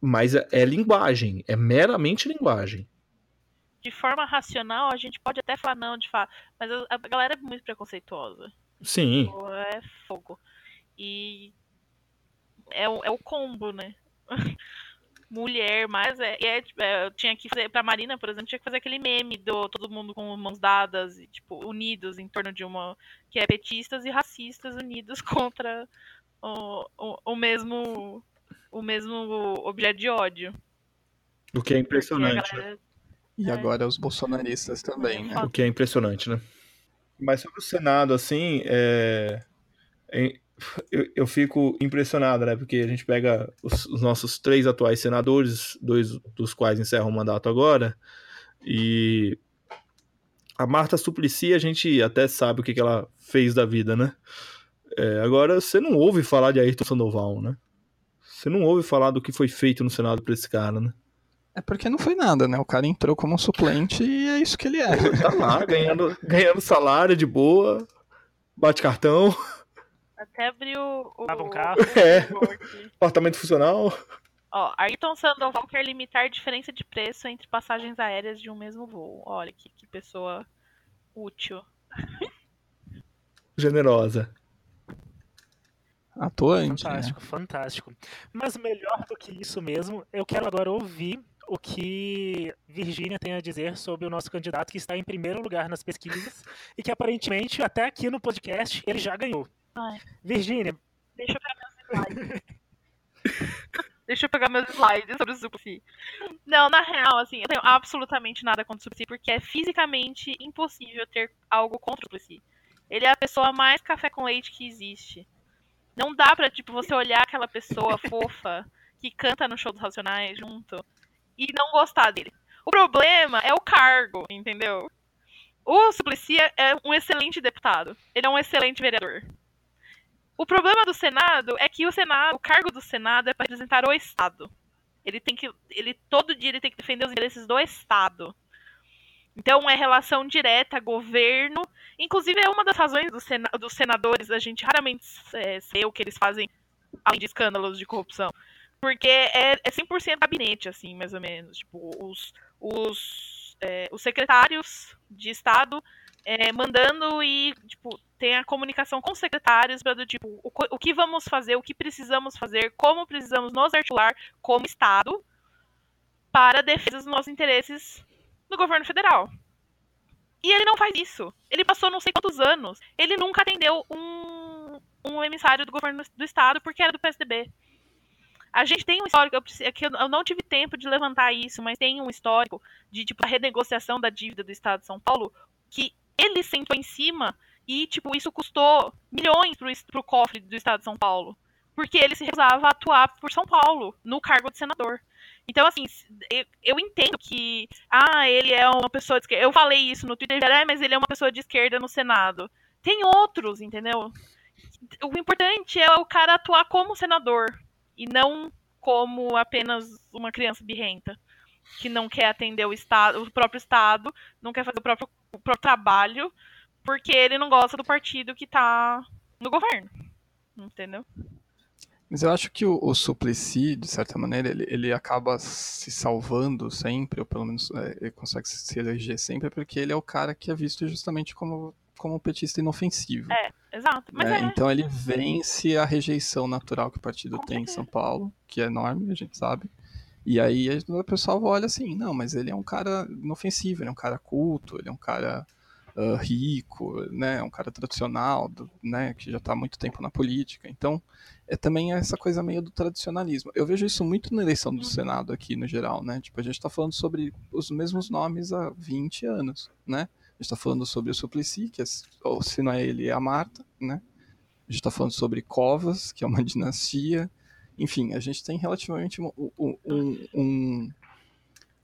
Mas é, é, linguagem, é meramente linguagem. De forma racional, a gente pode até falar não, de fato, mas a, galera é muito preconceituosa. Sim. É fogo. E é, é o combo, né? *laughs* mulher, mas é, é, é, eu tinha que fazer pra Marina, por exemplo, tinha que fazer aquele meme do todo mundo com mãos dadas e tipo unidos em torno de uma que é petistas e racistas unidos *laughs* contra o, o, o mesmo o mesmo objeto de ódio. O que é impressionante. Galera, e é. agora os bolsonaristas também, né? O que é impressionante, né? Mas sobre o Senado, assim, é, é eu, eu, fico impressionado, né? Porque a gente pega os, os, nossos três atuais senadores, dois dos quais encerram o mandato agora, e a Marta Suplicy, a gente até sabe o que, que ela fez da vida, né? É, agora, você não ouve falar de Ayrton Sandoval, né? Você não ouve falar do que foi feito no Senado pra esse cara, né? É porque não foi nada, né? O cara entrou como suplente e é isso que ele é. Tá lá, ganhando, ganhando salário de boa, bate cartão. Até abriu o. Lava um carro. É. Apartamento funcional. Ó, Ayrton Sandoval quer limitar a diferença de preço entre passagens aéreas de um mesmo voo. Olha que, que pessoa útil. Generosa. Atuante. Fantástico, né? fantástico. Mas melhor do que isso mesmo, eu quero agora ouvir o que Virgínia tem a dizer sobre o nosso candidato que está em primeiro lugar nas pesquisas *laughs* e que aparentemente até aqui no podcast ele já ganhou. Virgínia. Deixa eu pegar meus slides. Deixa eu pegar meus slides sobre o Suplicy. Não, na real, assim, eu tenho absolutamente nada contra o Suplicy, porque é fisicamente impossível ter algo contra o Suplicy. Ele é a pessoa mais café com leite que existe. Não dá pra, tipo, você olhar aquela pessoa *laughs* fofa que canta no show dos Racionais junto e não gostar dele. O problema é o cargo, entendeu? O Suplicy é um excelente deputado. Ele é um excelente vereador. O problema do Senado é que o Senado, o cargo do Senado é para representar o Estado. Ele tem que, ele todo dia ele tem que defender os interesses do Estado. Então é relação direta, governo. Inclusive é uma das razões do sena, dos senadores a gente raramente é, o que eles fazem além de escândalos de corrupção. Porque é, é 100% gabinete, assim, mais ou menos. Tipo, os, os, é, os secretários de Estado é, mandando e, tipo, tem a comunicação com os secretários para do tipo, o, o que vamos fazer, o que precisamos fazer, como precisamos nos articular como Estado para defesa dos nossos interesses no governo federal. E ele não faz isso. Ele passou não sei quantos anos. Ele nunca atendeu um, um emissário do governo do estado porque era do PSDB. A gente tem um histórico, eu, é que eu não tive tempo de levantar isso, mas tem um histórico de tipo a renegociação da dívida do estado de São Paulo que ele sentou em cima e tipo isso custou milhões pro, pro cofre do estado de São Paulo, porque ele se recusava a atuar por São Paulo no cargo de senador. Então, assim, eu, eu, entendo que, ah, ele é uma pessoa de esquerda. Eu falei isso no Twitter, ah, mas ele é uma pessoa de esquerda no Senado. Tem outros, entendeu? O importante é o cara atuar como senador e não como apenas uma criança birrenta que não quer atender o estado, o próprio estado, não quer fazer o próprio, o próprio trabalho, porque ele não gosta do partido que tá no governo. Entendeu? Mas eu acho que o, o Suplicy, de certa maneira, ele, ele acaba se salvando sempre, ou pelo menos é, ele consegue se eleger sempre, porque ele é o cara que é visto justamente como, como um petista inofensivo. É, exato. Mas é, é. Então ele vence a rejeição natural que o partido Com tem certeza. em São Paulo, que é enorme, a gente sabe. E aí o pessoal olha assim, não, mas ele é um cara inofensivo, ele é um cara culto, ele é um cara uh, rico, né, um cara tradicional, do, né, que já está há muito tempo na política. Então é também essa coisa meio do tradicionalismo. Eu vejo isso muito na eleição do uhum. Senado aqui no geral, né? Tipo, a gente está falando sobre os mesmos nomes há 20 anos, né? A gente está falando sobre o Suplicy, que é, ou se não é ele, é a Marta, né? A gente está falando sobre Covas, que é uma *laughs* dinastia. Enfim, a gente tem relativamente um, um, um,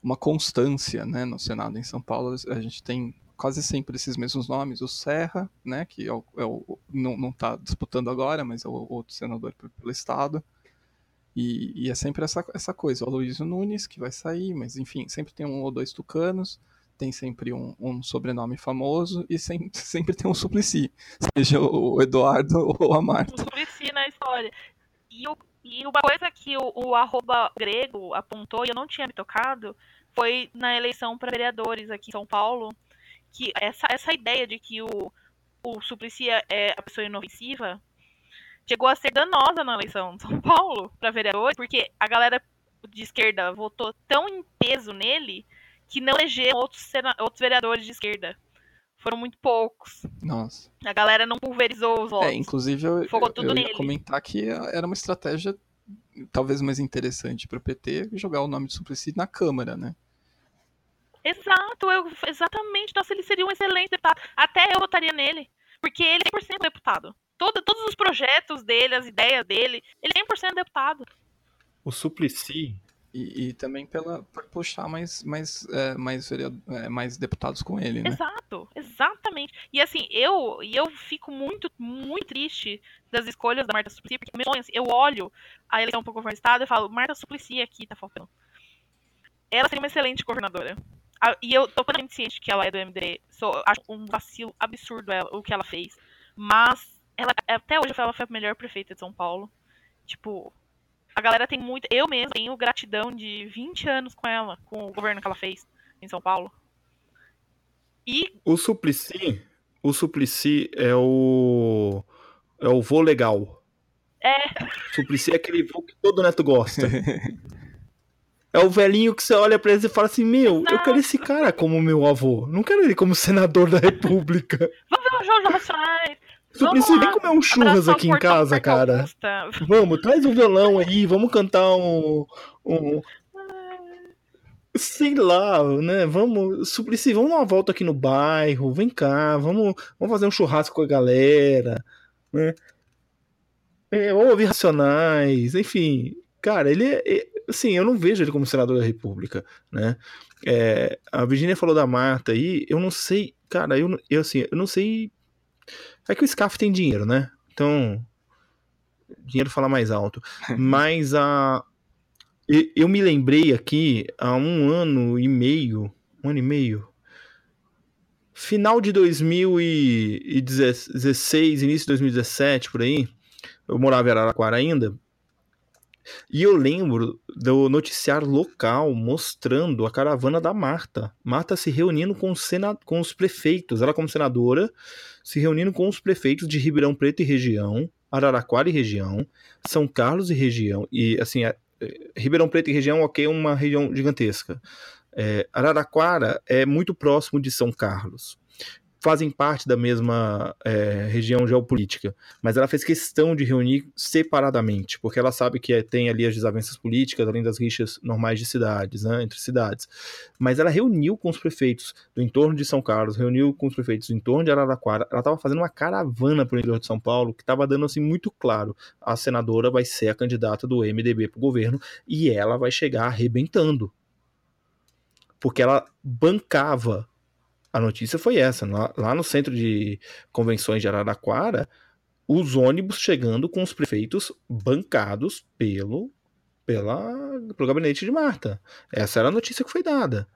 uma constância né, no Senado em São Paulo. A gente tem quase sempre esses mesmos nomes. O Serra, né, que é o, é o não está disputando agora, mas é o outro senador pelo Estado. E, e, é sempre essa, essa coisa. O Aloysio Nunes, que vai sair, mas enfim, sempre tem um ou dois tucanos, tem sempre um, um sobrenome famoso e sempre, *laughs* sempre tem um Suplicy, seja o Eduardo *laughs* ou a Marta. O Suplicy na história. E, o, e uma coisa que o, o arroba grego apontou, e eu não tinha me tocado, foi na eleição para vereadores aqui em São Paulo, que essa, essa ideia de que o, o Suplicy é a pessoa inofensiva chegou a ser danosa na eleição de São Paulo para vereador, porque a galera de esquerda votou tão em peso nele que não elegeram outros, outros vereadores de esquerda. Foram muito poucos. Nossa. A galera não pulverizou os votos. É, inclusive eu, eu, eu ia comentar que era uma estratégia talvez mais interessante para o PT jogar o nome de Suplicy na Câmara, né? Exato, eu, exatamente. Nossa, ele seria um excelente deputado. Até eu votaria nele. Porque ele é 100% deputado. Todo, todos os projetos dele, as ideias dele, ele é 100% deputado. O Suplicy. E, e, também pela, por puxar mais, mais, é, mais, é, mais deputados com ele, né? Exato, exatamente. E assim, eu, eu fico muito, muito triste das escolhas da Marta Suplicy, porque eu olho a eleição para o governo do estado e falo, Marta Suplicy aqui tá faltando. Ela seria uma excelente governadora. E eu tô plenamente ciente que ela é do MDB. Sou, acho um vacilo absurdo ela, o que ela fez. Mas ela, até hoje ela foi a melhor prefeita de São Paulo. Tipo, a galera tem muito. Eu mesmo tenho gratidão de 20 anos com ela, com o governo que ela fez em São Paulo. E. O Suplicy. O Suplicy é o. É o vô legal. É. Suplicy é aquele vô que todo neto gosta. *laughs* É o velhinho que você olha pra ele e fala assim: Meu, eu quero esse cara como meu avô. Não quero ele como senador da república. Vamos ver o Jojo Racionais. Tu precisa nem comer um churras aqui em casa, cara. Vamos, traz um violão aí, vamos cantar um. um... Sei lá, né? Vamos. Suplicy, vamos dar uma volta aqui no bairro, vem cá, vamos, vamos fazer um churrasco com a galera, né? É, vamos ouvir racionais, enfim. Cara, ele é, assim, eu não vejo ele como senador da República, né? É, a Virginia falou da Marta aí, eu não sei, cara, eu, eu assim, eu não sei. É que o SCAF tem dinheiro, né? Então, dinheiro fala mais alto. *laughs* Mas a. Eu me lembrei aqui há um ano e meio, um ano e meio, final de 2016, início de 2017, por aí, eu morava em Araraquara ainda, e eu lembro do noticiário local mostrando a caravana da Marta. Marta se reunindo com, sena... com os prefeitos, ela como senadora, se reunindo com os prefeitos de Ribeirão Preto e região, Araraquara e região, São Carlos e região. E assim, é, Ribeirão Preto e região, ok, é uma região gigantesca. É, Araraquara é muito próximo de São Carlos. Fazem parte da mesma é, região geopolítica, mas ela fez questão de reunir separadamente, porque ela sabe que é, tem ali as desavenças políticas, além das rixas normais de cidades, né, entre cidades. Mas ela reuniu com os prefeitos do entorno de São Carlos, reuniu com os prefeitos do entorno de Araraquara, ela estava fazendo uma caravana para o interior de São Paulo, que estava dando assim muito claro, a senadora vai ser a candidata do MDB para o governo e ela vai chegar arrebentando. Porque ela bancava a notícia foi essa. Lá, lá no centro de convenções de Araraquara, os ônibus chegando com os prefeitos bancados pelo, pela, pelo gabinete de Marta. Essa era a notícia que foi dada.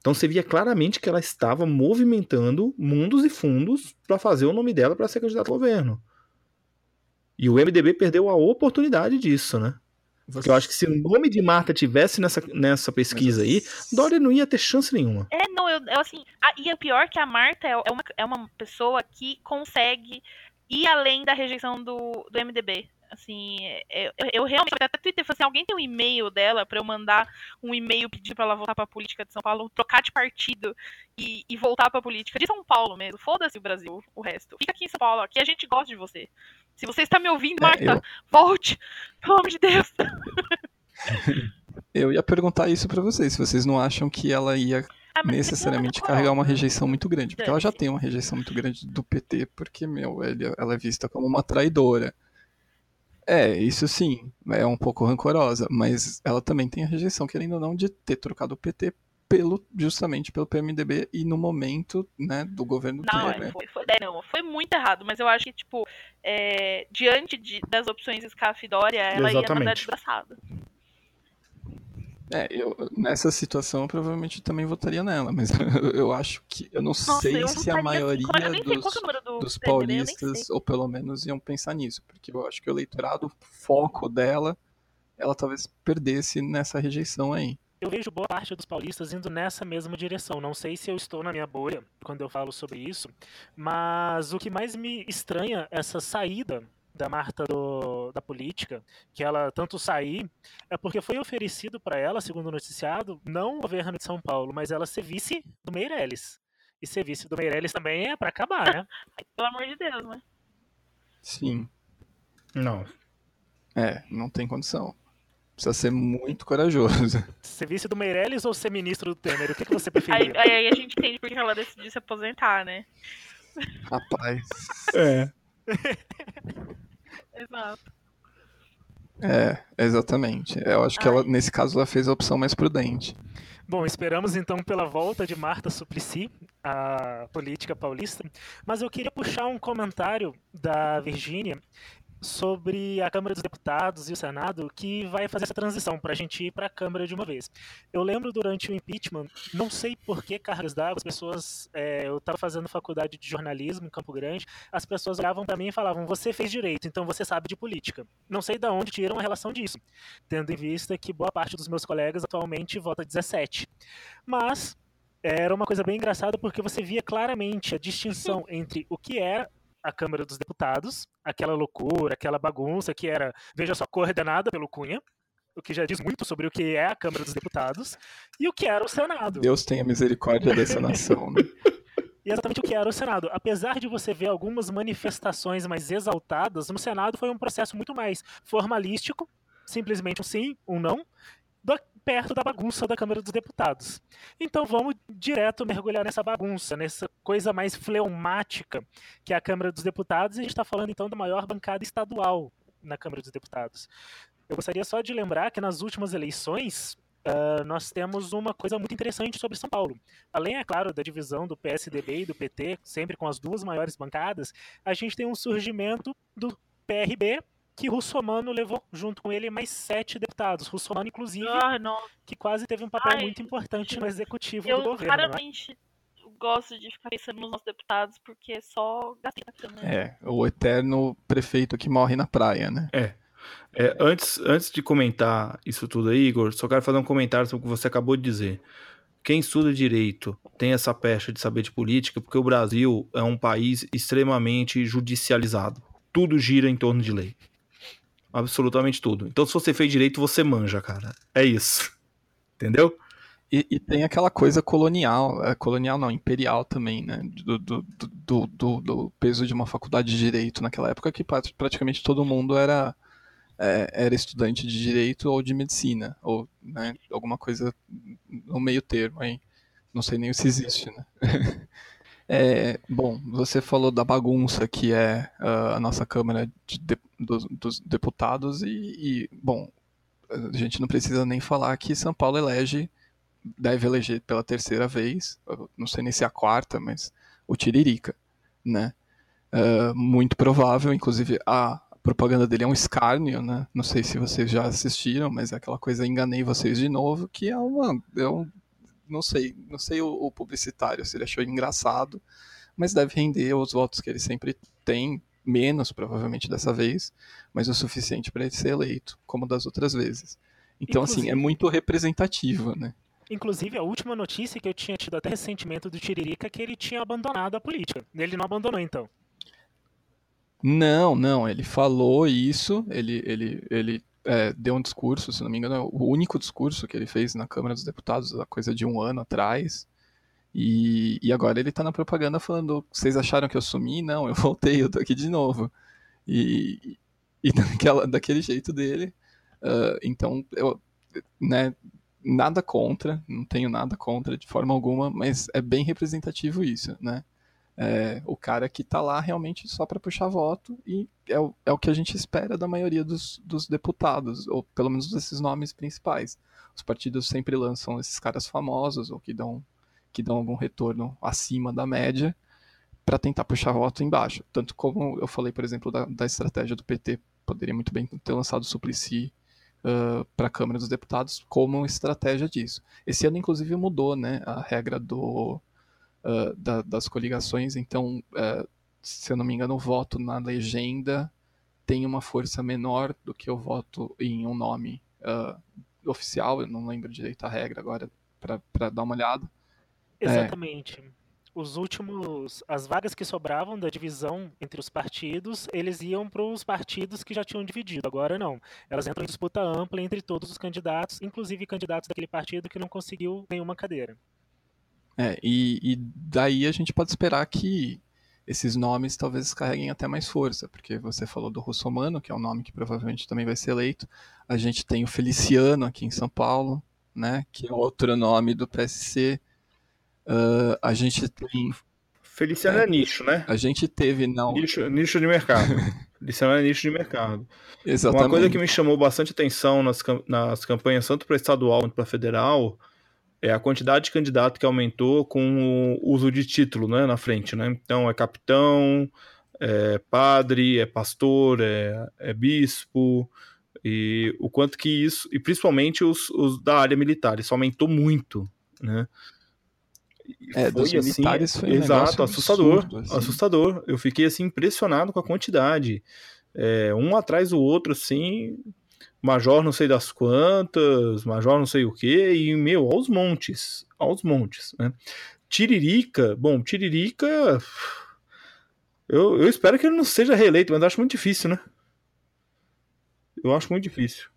Então você via claramente que ela estava movimentando mundos e fundos para fazer o nome dela para ser candidata ao governo. E o MDB perdeu a oportunidade disso, né? Você... Eu acho que se o nome de Marta tivesse nessa, nessa pesquisa aí, Dória não ia ter chance nenhuma. É, eu, eu assim. A, e é pior que a Marta é, é uma, é uma pessoa que consegue ir além da rejeição do, do MDB. Assim, é, eu, eu realmente até Twitter falei assim, alguém tem um e-mail dela para eu mandar um e-mail pedindo para ela voltar para política de São Paulo, trocar de partido e, e voltar para política de São Paulo mesmo. Foda-se o Brasil, o resto. Fica aqui em São Paulo, aqui a gente gosta de você. Se você está me ouvindo, é, Marta, eu... volte, pelo amor de Deus. *laughs* eu ia perguntar isso para vocês, se vocês não acham que ela ia ah, necessariamente carregar uma rejeição muito grande, porque ela já tem uma rejeição muito grande do PT, porque, meu, ela é vista como uma traidora. É, isso sim, é um pouco rancorosa, mas ela também tem a rejeição, querendo ou não, de ter trocado o PT pelo, justamente pelo PMDB e no momento, né, do governo não, Temer. Foi, foi, é, não, foi muito errado, mas eu acho que, tipo, é, diante de, das opções SCAF e Dória, ela Exatamente. ia mandar desgraçada. É, eu, nessa situação eu provavelmente também votaria nela, mas eu, *laughs* eu acho que. Eu não Nossa, sei eu se a maioria dos, do dos paulistas, ou pelo menos, iam pensar nisso, porque eu acho que o eleitorado, foco dela, ela talvez perdesse nessa rejeição aí. Eu vejo boa parte dos paulistas indo nessa mesma direção. Não sei se eu estou na minha bolha quando eu falo sobre isso, mas o que mais me estranha é essa saída da Marta do, da política, que ela tanto sair, é porque foi oferecido para ela, segundo o noticiado, não o governo de São Paulo, mas ela ser vice do Meirelles. E ser vice do Meirelles também é para acabar, né? *laughs* Pelo amor de Deus, né? Sim. Não. É, não tem condição. Precisa ser muito corajoso. *laughs* Ser vice do Meirelles ou ser ministro do Temer? O que, que você preferia? Aí, aí a gente entende porque ela decidiu se aposentar, né? Rapaz. É. *laughs* Exato. É, exatamente. Eu acho que ela, nesse caso, ela fez a opção mais prudente. Bom, esperamos então pela volta de Marta Suplicy à política paulista. Mas eu queria puxar um comentário da Virgínia sobre a Câmara dos Deputados e o Senado que vai fazer essa transição para a gente ir para a Câmara de uma vez. Eu lembro durante o impeachment, não sei por que cargas d'água, as pessoas, é, eu estava fazendo faculdade de jornalismo em Campo Grande, as pessoas olhavam para mim e falavam: você fez direito, então você sabe de política. Não sei de onde tiram a relação disso, tendo em vista que boa parte dos meus colegas atualmente vota 17. Mas era uma coisa bem engraçada porque você via claramente a distinção entre o que era a Câmara dos Deputados, aquela loucura, aquela bagunça que era, veja só, coordenada pelo Cunha, o que já diz muito sobre o que é a Câmara dos Deputados, e o que era o Senado. Deus tenha misericórdia dessa nação, né? E *laughs* exatamente o que era o Senado. Apesar de você ver algumas manifestações mais exaltadas, no Senado foi um processo muito mais formalístico, simplesmente um sim, um não, do, perto da bagunça da Câmara dos Deputados. Então vamos direto mergulhar nessa bagunça, nessa coisa mais fleumática que é a Câmara dos Deputados, e a gente está falando então da maior bancada estadual na Câmara dos Deputados. Eu gostaria só de lembrar que nas últimas eleições Uh, nós temos uma coisa muito interessante sobre São Paulo. Além, é claro, da divisão do PSDB e do PT, sempre com as duas maiores bancadas, a gente tem um surgimento do PRB que Russomano levou junto com ele mais sete deputados. Russomano, inclusive, ah, que quase teve um papel Ai, muito importante no executivo do governo. Eu né? gosto de ficar pensando nos nossos deputados, porque é só É, o eterno prefeito que morre na praia, né? É. é. antes, antes de comentar isso tudo aí, Igor, só quero fazer um comentário sobre o que você acabou de dizer. Quem estuda direito tem essa pecha de saber de política, porque o Brasil é um país extremamente judicializado. Tudo gira em torno de lei. Absolutamente tudo. Então, se você fez direito, você manja, cara. É isso. *laughs* Entendeu? E, e, tem aquela coisa colonial, é, colonial não, imperial também, né? Do, do, do, do, do peso de uma faculdade de direito naquela época que praticamente todo mundo era, é, era estudante de direito ou de medicina, ou né, alguma coisa no meio termo aí. Não sei nem se existe, né? *laughs* É, bom, você falou da bagunça que é uh, a nossa Câmara de, de, dos, dos, Deputados e, e, bom, a gente não precisa nem falar que São Paulo elege deve eleger pela terceira vez, não sei nem se é a quarta, mas o Tiririca, né? Uh, muito provável, inclusive a propaganda dele é um escárnio, né? Não sei se vocês já assistiram, mas é aquela coisa enganei vocês de novo, que é uma, é um, não sei, não sei o, o publicitário se ele achou engraçado, mas deve render os votos que ele sempre tem, menos provavelmente dessa vez, mas o suficiente para ele ser eleito, como das outras vezes. Então, Inclusive... assim, é muito representativo, né? Inclusive, a última notícia que eu tinha tido até ressentimento do Tiririca é que ele tinha abandonado a política. Ele não abandonou, então. Não, não, ele falou isso, ele, ele, ele é, deu um discurso, se não me engano, o único discurso que ele fez na Câmara dos Deputados, a coisa de um ano atrás. E, e agora ele está na propaganda falando: vocês acharam que eu sumi? Não, eu *laughs* voltei, eu tô aqui de novo. E, e *laughs* daquela, daquele jeito dele. Uh, então, eu, né, nada contra, não tenho nada contra de forma alguma, mas é bem representativo isso, né? É, o cara que está lá realmente só para puxar voto e é o, é o que a gente espera da maioria dos, dos deputados, ou pelo menos desses nomes principais. Os partidos sempre lançam esses caras famosos ou que dão, que dão algum retorno acima da média para tentar puxar voto embaixo. Tanto como eu falei, por exemplo, da, da estratégia do PT, poderia muito bem ter lançado o Suplicy uh, para a Câmara dos Deputados como estratégia disso. Esse ano, inclusive, mudou né, a regra do, uh, da, das coligações, então, uh, se eu não me engano, o voto na legenda tem uma força menor do que o voto em um nome oficial, eu não lembro direito a regra agora, para dar uma olhada. Exatamente. É, os últimos, as vagas que sobravam da divisão entre os partidos, eles iam para os partidos que já tinham dividido. Agora não. Elas entram em disputa ampla entre todos os candidatos, inclusive candidatos daquele partido que não conseguiu nenhuma cadeira. É, e, e daí a gente pode esperar que esses nomes talvez carreguem até mais força, porque você falou do Russomano, que é um nome que provavelmente também vai ser eleito. A gente tem o Feliciano aqui em São Paulo, né, que é outro nome do PSC. Uh, a gente tem. Feliciano é, é, nicho, né? A gente teve, não. Nicho, nicho de mercado. *laughs* Feliciano é nicho de mercado. Exatamente. Uma coisa que me chamou bastante atenção nas, nas campanhas, tanto para estadual quanto para federal, é a quantidade de candidato que aumentou com o uso de título né, na frente. Né? Então, é capitão, é padre, é pastor, é, é bispo e o quanto que isso, e principalmente os, os da área militar, isso aumentou muito, né? É, foi, assim, foi um exato, assustador, absurdo, assim. assustador. Eu fiquei assim impressionado com a quantidade, é, um atrás do outro, assim, major não sei das quantas, major não sei o que, e meu, aos montes, aos montes, né? Tiririca, bom, Tiririca, eu, eu espero que ele não seja reeleito, mas acho muito difícil, né? Eu acho muito difícil.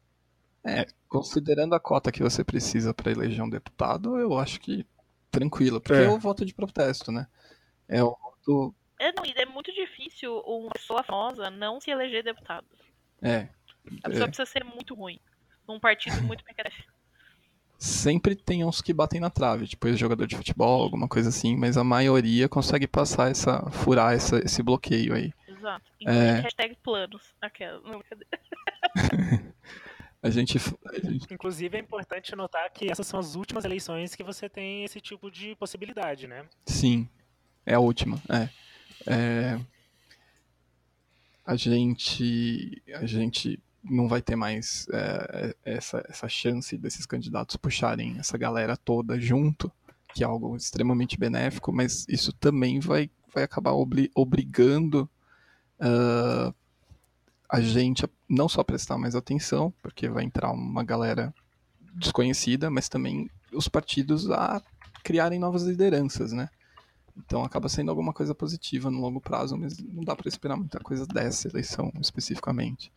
É, considerando a cota que você precisa para eleger um deputado, eu acho que tranquilo, porque é, é o voto de protesto, né? É o voto. É, não, é muito difícil uma pessoa famosa não se eleger deputado. É. A pessoa é. precisa ser muito ruim. Num partido muito pequeno. Sempre tem uns que batem na trave, tipo jogador de futebol, alguma coisa assim, mas a maioria consegue passar essa. furar essa, esse bloqueio aí. Exato. é... hashtag planos. Aquela. Não, cadê? *laughs* A gente, a gente, Inclusive é importante notar que essas são as últimas eleições que você tem esse tipo de possibilidade, né? Sim, é a última. É. é... A gente, a gente não vai ter mais é, essa, essa chance desses candidatos puxarem essa galera toda junto, que é algo extremamente benéfico, mas isso também vai, vai acabar obli obrigando uh, a gente não só prestar mais atenção, porque vai entrar uma galera desconhecida, mas também os partidos a criarem novas lideranças, né? Então acaba sendo alguma coisa positiva no longo prazo, mas não dá para esperar muita coisa dessa eleição especificamente.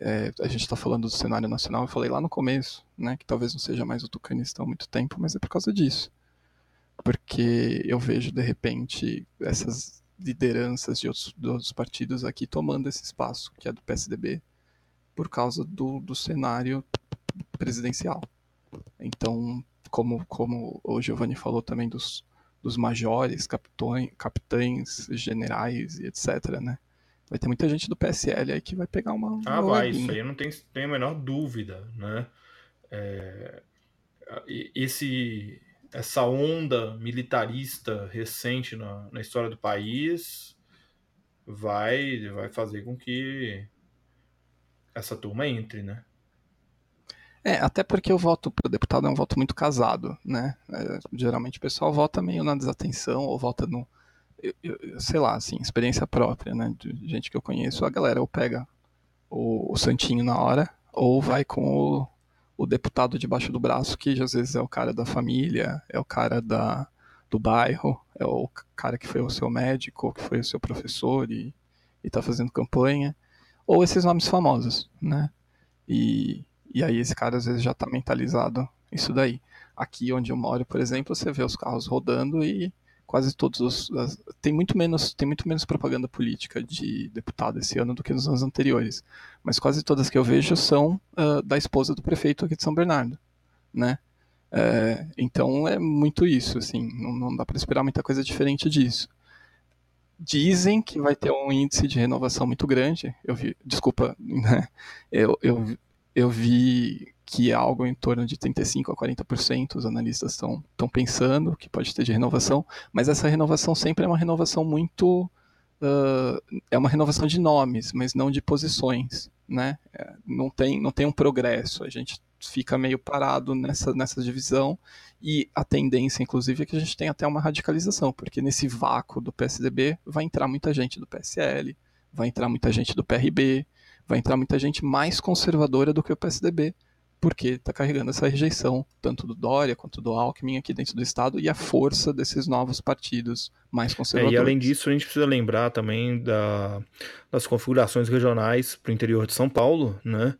É, a gente está falando do cenário nacional, eu falei lá no começo, né, que talvez não seja mais o Tucanistão há muito tempo, mas é por causa disso. Porque eu vejo, de repente, essas lideranças de outros, de outros partidos aqui tomando esse espaço, que é do PSDB, por causa do, do cenário presidencial. Então, como, como o Giovanni falou também dos, dos majores, capitões, capitães, generais e etc, né? Vai ter muita gente do PSL aí que vai pegar uma. Ah, uma vai, isso aí eu não tenho, tenho a menor dúvida, né? É, esse, essa onda militarista recente na, na história do país vai, vai fazer com que essa turma entre, né? É, até porque o voto para deputado é um voto muito casado, né? É, geralmente o pessoal vota meio na desatenção ou vota no. Eu, eu, sei lá, assim, experiência própria, né? De gente que eu conheço, a galera ou pega o, o Santinho na hora ou vai com o, o deputado debaixo do braço, que às vezes é o cara da família, é o cara da, do bairro, é o cara que foi o seu médico, que foi o seu professor e está fazendo campanha, ou esses nomes famosos, né? E, e aí esse cara às vezes já está mentalizado isso daí. Aqui onde eu moro, por exemplo, você vê os carros rodando e quase todos os as, tem muito menos tem muito menos propaganda política de deputado esse ano do que nos anos anteriores, mas quase todas que eu vejo são uh, da esposa do prefeito aqui de São Bernardo, né? É, então é muito isso, assim, não, não dá para esperar muita coisa diferente disso. Dizem que vai ter um índice de renovação muito grande. Eu vi, desculpa, *laughs* né? Eu, eu eu vi que é algo em torno de 35% a 40% os analistas estão pensando que pode ter de renovação, mas essa renovação sempre é uma renovação muito. Uh, é uma renovação de nomes, mas não de posições. Né? É, não, tem, não tem um progresso, a gente fica meio parado nessa, nessa divisão e a tendência, inclusive, é que a gente tenha até uma radicalização, porque nesse vácuo do PSDB vai entrar muita gente do PSL, vai entrar muita gente do PRB, vai entrar muita gente mais conservadora do que o PSDB, porque está carregando essa rejeição, tanto do Dória quanto do Alckmin aqui dentro do Estado, e a força desses novos partidos mais conservadores. É, e além disso, a gente precisa lembrar também da, das configurações regionais para o interior de São Paulo, né?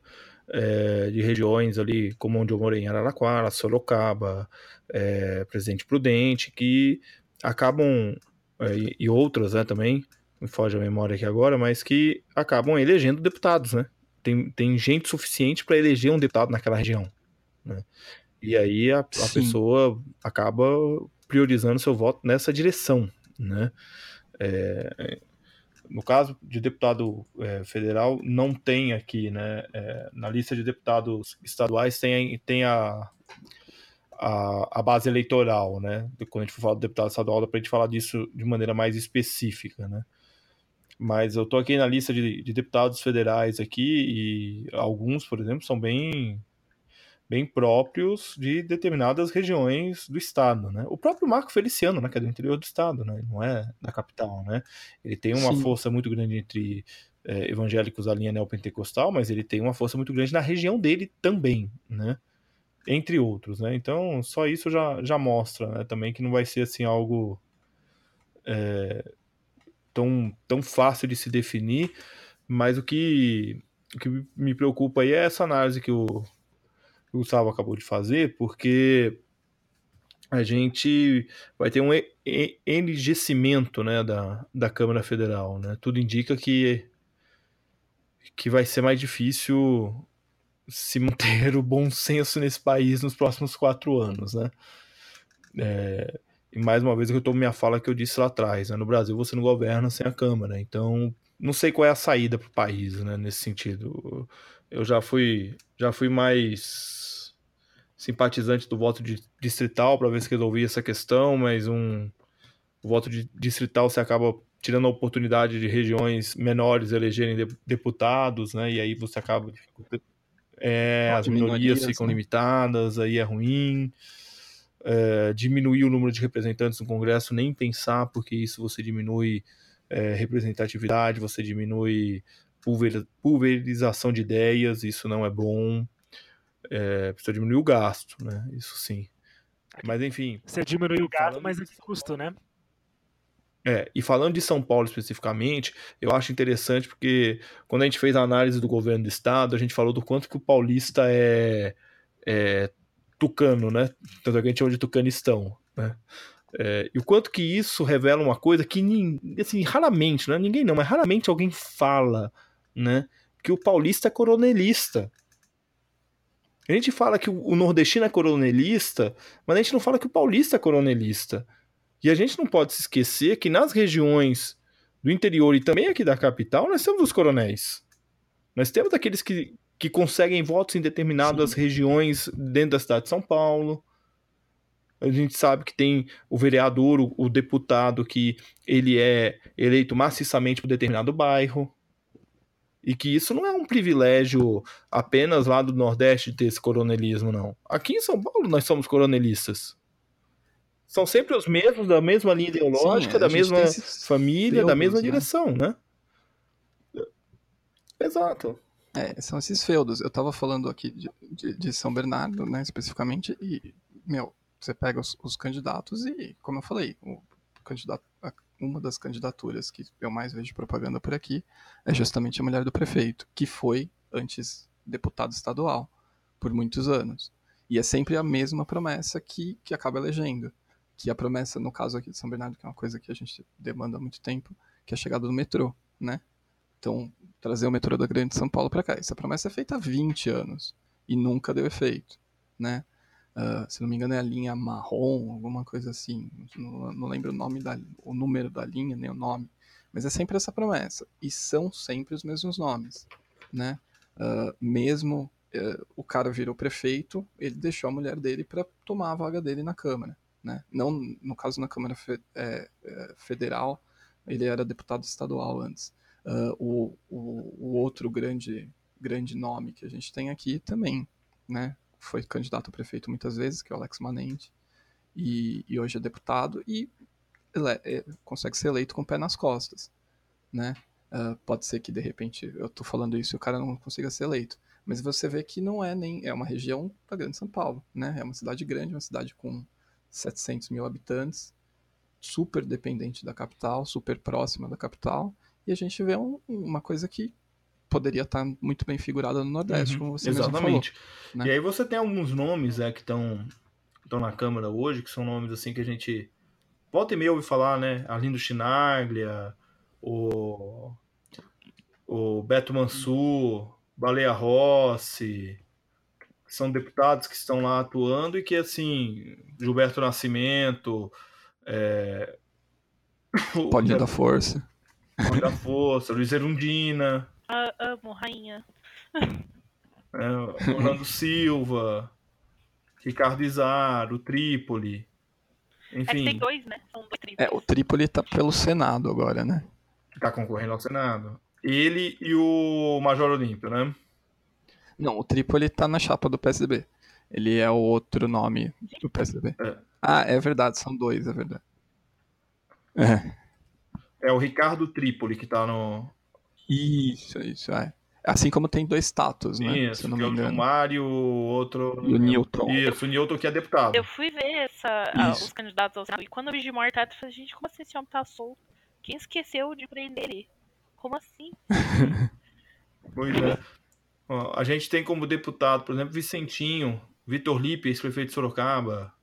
É, de regiões ali como onde eu morei em Araraquara, Sorocaba, é, Presidente Prudente, que acabam, é, e outras né, também, me foge a memória aqui agora, mas que acabam elegendo deputados, né? Tem, tem gente suficiente para eleger um deputado naquela região. Né? E aí a, a pessoa acaba priorizando seu voto nessa direção, né? É, no caso de deputado é, federal, não tem aqui, né? É, na lista de deputados estaduais tem, tem a, a, a, base eleitoral, né? Quando a gente for falar do deputado estadual, dá para a gente falar disso de maneira mais específica, né? Mas eu tô aqui na lista de, de, deputados federais aqui e alguns, por exemplo, são bem bem próprios de determinadas regiões do estado, né? O próprio Marco Feliciano, né, que é do interior do estado, né? Não é da capital, né? Ele tem uma Sim. força muito grande entre é, evangélicos da linha neopentecostal, mas ele tem uma força muito grande na região dele também, né? Entre outros, né? Então, só isso já, já mostra, né? Também que não vai ser assim algo é, tão, tão fácil de se definir, mas o que, o que me preocupa aí é essa análise que o, que o Gustavo acabou de fazer, porque a gente vai ter um enrijecimento né, da, da Câmara Federal. Né? Tudo indica que, que vai ser mais difícil se manter *laughs* o bom senso nesse país nos próximos quatro anos. Né? É, e mais uma vez eu retomo minha fala que eu disse lá atrás, né? no Brasil você não governa sem a Câmara, então não sei qual é a saída para o país, né, nesse sentido. Eu já fui, já fui mais simpatizante do voto de distrital para ver se resolvia essa questão, mas um o voto de distrital você acaba tirando a oportunidade de regiões menores elegerem de, deputados, né? E aí você acaba é, as minorias, minorias ficam né? limitadas, aí é ruim é, diminuir o número de representantes no Congresso, nem pensar, porque isso você diminui é, representatividade, você diminui pulverização de ideias, isso não é bom. É, precisa diminuir o gasto, né? Isso sim. Mas enfim. Você diminui o gasto, mas é que custo, né? É, e falando de São Paulo especificamente, eu acho interessante porque quando a gente fez a análise do governo do estado, a gente falou do quanto que o paulista é, é tucano, né? Tanto é que a gente chama de tucanistão, né? É, e o quanto que isso revela uma coisa que, assim, raramente, né? ninguém não, mas raramente alguém fala, né? Que o paulista é coronelista. A gente fala que o nordestino é coronelista, mas a gente não fala que o paulista é coronelista. E a gente não pode se esquecer que nas regiões do interior e também aqui da capital, nós temos os coronéis. Nós temos aqueles que, que conseguem votos em determinadas Sim. regiões dentro da cidade de São Paulo. A gente sabe que tem o vereador, o, o deputado, que ele é eleito maciçamente por determinado bairro. E que isso não é um privilégio apenas lá do Nordeste de ter esse coronelismo, não. Aqui em São Paulo nós somos coronelistas. São sempre os mesmos, da mesma linha ideológica, Sim, da mesma família, da mesma né? direção, né? Exato. É, são esses feudos. Eu tava falando aqui de, de, de São Bernardo, né, especificamente, e, meu, você pega os, os candidatos e, como eu falei, o candidato, uma das candidaturas que eu mais vejo propaganda por aqui é justamente a mulher do prefeito, que foi antes deputado estadual por muitos anos. E é sempre a mesma promessa que, que acaba elegendo. Que a promessa, no caso aqui de São Bernardo, que é uma coisa que a gente demanda há muito tempo, que é a chegada do metrô, né? Então, trazer o metrô da Grande São Paulo para cá. Essa promessa é feita há 20 anos e nunca deu efeito, né? Uh, se não me engano é a linha marrom, alguma coisa assim. Não, não, lembro o nome da, o número da linha nem o nome, mas é sempre essa promessa e são sempre os mesmos nomes, né? Uh, mesmo uh, o cara virou prefeito, ele deixou a mulher dele para tomar a vaga dele na Câmara, né? Não no caso na Câmara fe, é, é, Federal, ele era deputado estadual antes. O, o, o outro grande grande nome que a gente tem aqui também, né? foi candidato a prefeito muitas vezes, que é o Alex Manente, e, e hoje é deputado, e ele é, é, consegue ser eleito com o pé nas costas, né? Uh, pode ser que de repente eu tô falando isso e o cara não consiga ser eleito, mas você vê que não é nem é uma região da Grande São Paulo, né? É uma cidade grande, uma cidade com 700 mil habitantes, super dependente da capital, super próxima da capital, e a gente vê um, uma coisa que poderia estar muito bem figurada no Nordeste, uhum, como você Exatamente. Falou, né? E aí você tem alguns nomes é, que estão na Câmara hoje, que são nomes assim que a gente volta e meia ouve falar, né? Arlindo Chinaglia, o, o Beto Mansur, Baleia Rossi, são deputados que estão lá atuando e que, assim, Gilberto Nascimento, é... *coughs* Pode da Força. Pode da Força, Luiz Erundina, ah, amo, rainha. É, Orlando Silva, Ricardo Izar, o Trípoli. Enfim. É tem dois, né? São dois Trípolis. É, o Trípoli tá pelo Senado agora, né? Tá concorrendo ao Senado. Ele e o Major Olímpio, né? Não, o Trípoli tá na chapa do PSDB. Ele é o outro nome do PSDB. É. Ah, é verdade, são dois, é verdade. É. É o Ricardo Trípoli que tá no, isso, isso, é. Assim como tem dois status, né? Isso, se não me é engano. o Mário, o outro. E o Newton. Isso, o Newton que é deputado. Eu fui ver essa, a, os candidatos ao Senado. E quando eu vi de mortado, eu falei, gente, como assim esse homem tá solto? Quem esqueceu de prender ele? Como assim? *laughs* pois é. Ó, a gente tem como deputado, por exemplo, Vicentinho, Vitor Lipe, ex-prefeito de Sorocaba,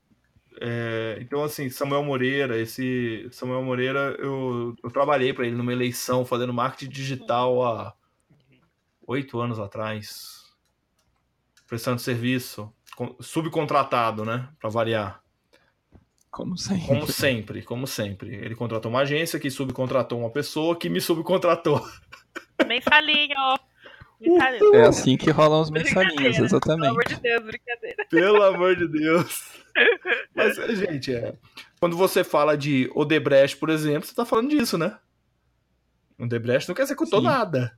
é, então, assim, Samuel Moreira, esse Samuel Moreira, eu, eu trabalhei para ele numa eleição fazendo marketing digital há oito anos atrás, prestando serviço, subcontratado, né, para variar. Como sempre. Como sempre, como sempre. Ele contratou uma agência que subcontratou uma pessoa que me subcontratou. Mensalinho. É assim que rolam os mensalinhos, exatamente. Pelo amor de Deus, brincadeira. Pelo amor de Deus. *laughs* Mas, gente, é. Quando você fala de Odebrecht, por exemplo, você está falando disso, né? Odebrecht não quer executou Sim. nada.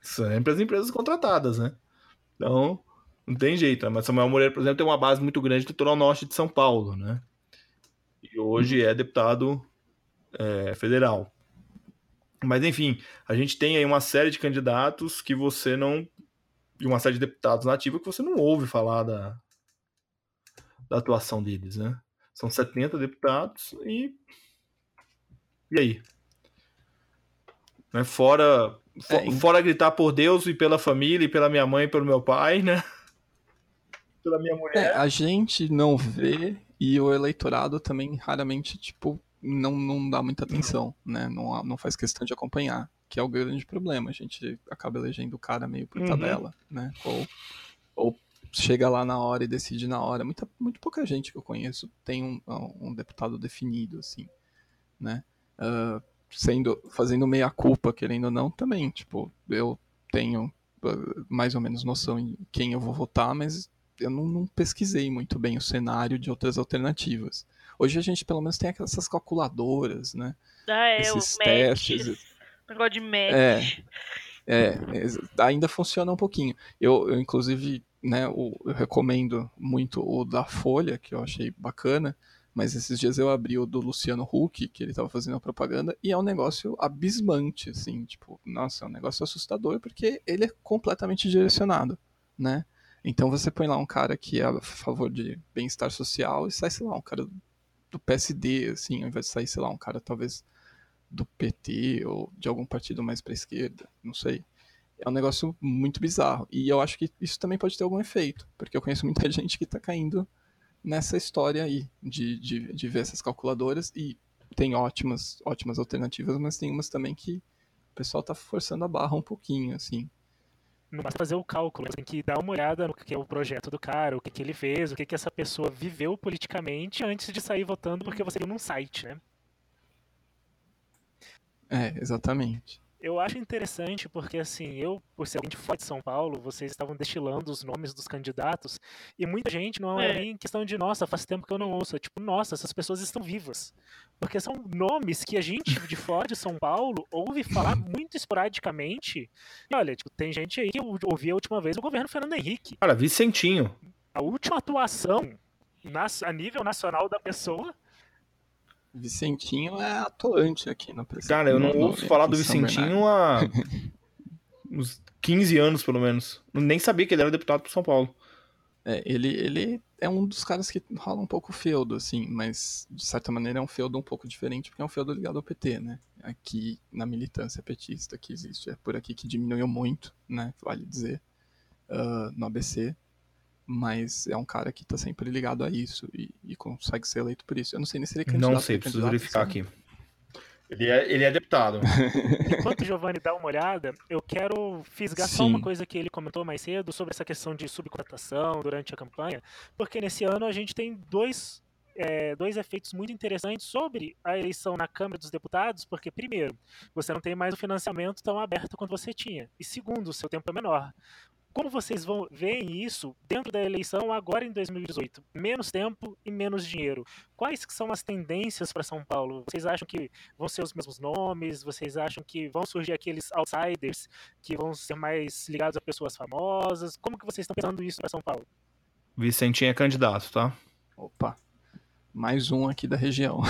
Sempre as empresas contratadas, né? Então, não tem jeito. Né? Mas Samuel Moreira, por exemplo, tem uma base muito grande no litoral norte de São Paulo, né? E hoje é deputado é, federal. Mas, enfim, a gente tem aí uma série de candidatos que você não. E uma série de deputados nativos que você não ouve falar da, da atuação deles, né? São 70 deputados e E aí? Né? Fora, for, é, fora gritar por Deus e pela família, e pela minha mãe e pelo meu pai, né? Pela minha mulher. É, a gente não vê e o eleitorado também raramente, tipo, não, não dá muita atenção, né? Não, não faz questão de acompanhar, que é o grande problema. A gente acaba elegendo o cara meio por uhum. tabela, né? Ou, ou chega lá na hora e decide na hora. Muita, muito pouca gente que eu conheço tem um, um deputado definido, assim, né? Uh, sendo, fazendo meia culpa, querendo ou não, também, tipo, eu tenho uh, mais ou menos noção em quem eu vou votar, mas eu não, não, pesquisei muito bem o cenário de outras alternativas. Hoje a gente pelo menos tem essas calculadoras, né? Ah, é, Esses o testes. Match, *laughs* negócio de match. É, é, ainda funciona um pouquinho. Eu, eu inclusive, né, eu recomendo muito o da Folha, que eu achei bacana, mas esses dias eu abri o do Luciano Huck, que ele estava fazendo a propaganda, e é um negócio abismante, assim, tipo, nossa, é um negócio assustador, porque ele é completamente direcionado, né? Então você põe lá um cara que é a favor de bem-estar social e sai, sei lá, um cara do PSD, assim, ao invés de sair, sei lá, um cara talvez do PT ou de algum partido mais para esquerda, não sei. É um negócio muito bizarro. E eu acho que isso também pode ter algum efeito, porque eu conheço muita *laughs* gente que está caindo nessa história aí de, de, de ver essas calculadoras e tem ótimas, ótimas alternativas, mas tem umas também que o pessoal está forçando a barra um pouquinho, assim não basta fazer o cálculo, tem que dar uma olhada no que é o projeto do cara, o que, que ele fez, o que, que essa pessoa viveu politicamente antes de sair votando porque você viu num site, né? É, exatamente. Eu acho interessante porque, assim, eu, por ser alguém de fora de São Paulo, vocês estavam destilando os nomes dos candidatos e muita gente não é, é nem questão de, nossa, faz tempo que eu não ouço. É tipo, nossa, essas pessoas estão vivas. Porque são nomes que a gente *laughs* de fora de São Paulo ouve falar muito esporadicamente. E olha, tipo, tem gente aí que eu ouvi a última vez o governo Fernando Henrique. Cara, Vicentinho. A última atuação a nível nacional da pessoa Vicentinho é atuante aqui no presidente. Cara, eu não no, ouço falar do Vicentinho há *laughs* uns 15 anos, pelo menos. Eu nem sabia que ele era deputado por São Paulo. É, ele, ele é um dos caras que rola um pouco feudo, assim, mas de certa maneira é um feudo um pouco diferente, porque é um feudo ligado ao PT, né? Aqui na militância petista que existe. É por aqui que diminuiu muito, né? Vale dizer, uh, no ABC mas é um cara que está sempre ligado a isso e, e, consegue ser eleito por isso. Eu não sei nem se ele é candidato. Não sei, preciso verificar aqui. Ele é, ele é deputado. *laughs* Enquanto o Giovanni dá uma olhada, eu quero fisgar Sim. só uma coisa que ele comentou mais cedo sobre essa questão de subcontratação durante a campanha, porque nesse ano a gente tem dois é, dois efeitos muito interessantes sobre a eleição na Câmara dos Deputados, porque, primeiro, você não tem mais o financiamento tão aberto quanto você tinha, e segundo, o seu tempo é menor. Como vocês vão veem isso dentro da eleição agora em 2018? Menos tempo e menos dinheiro. Quais são as tendências para São Paulo? Vocês acham que vão ser os mesmos nomes? Vocês acham que vão surgir aqueles outsiders que vão ser mais ligados a pessoas famosas? Como que vocês estão pensando isso para São Paulo? Vicentinho é candidato, tá? Opa, mais um aqui da região.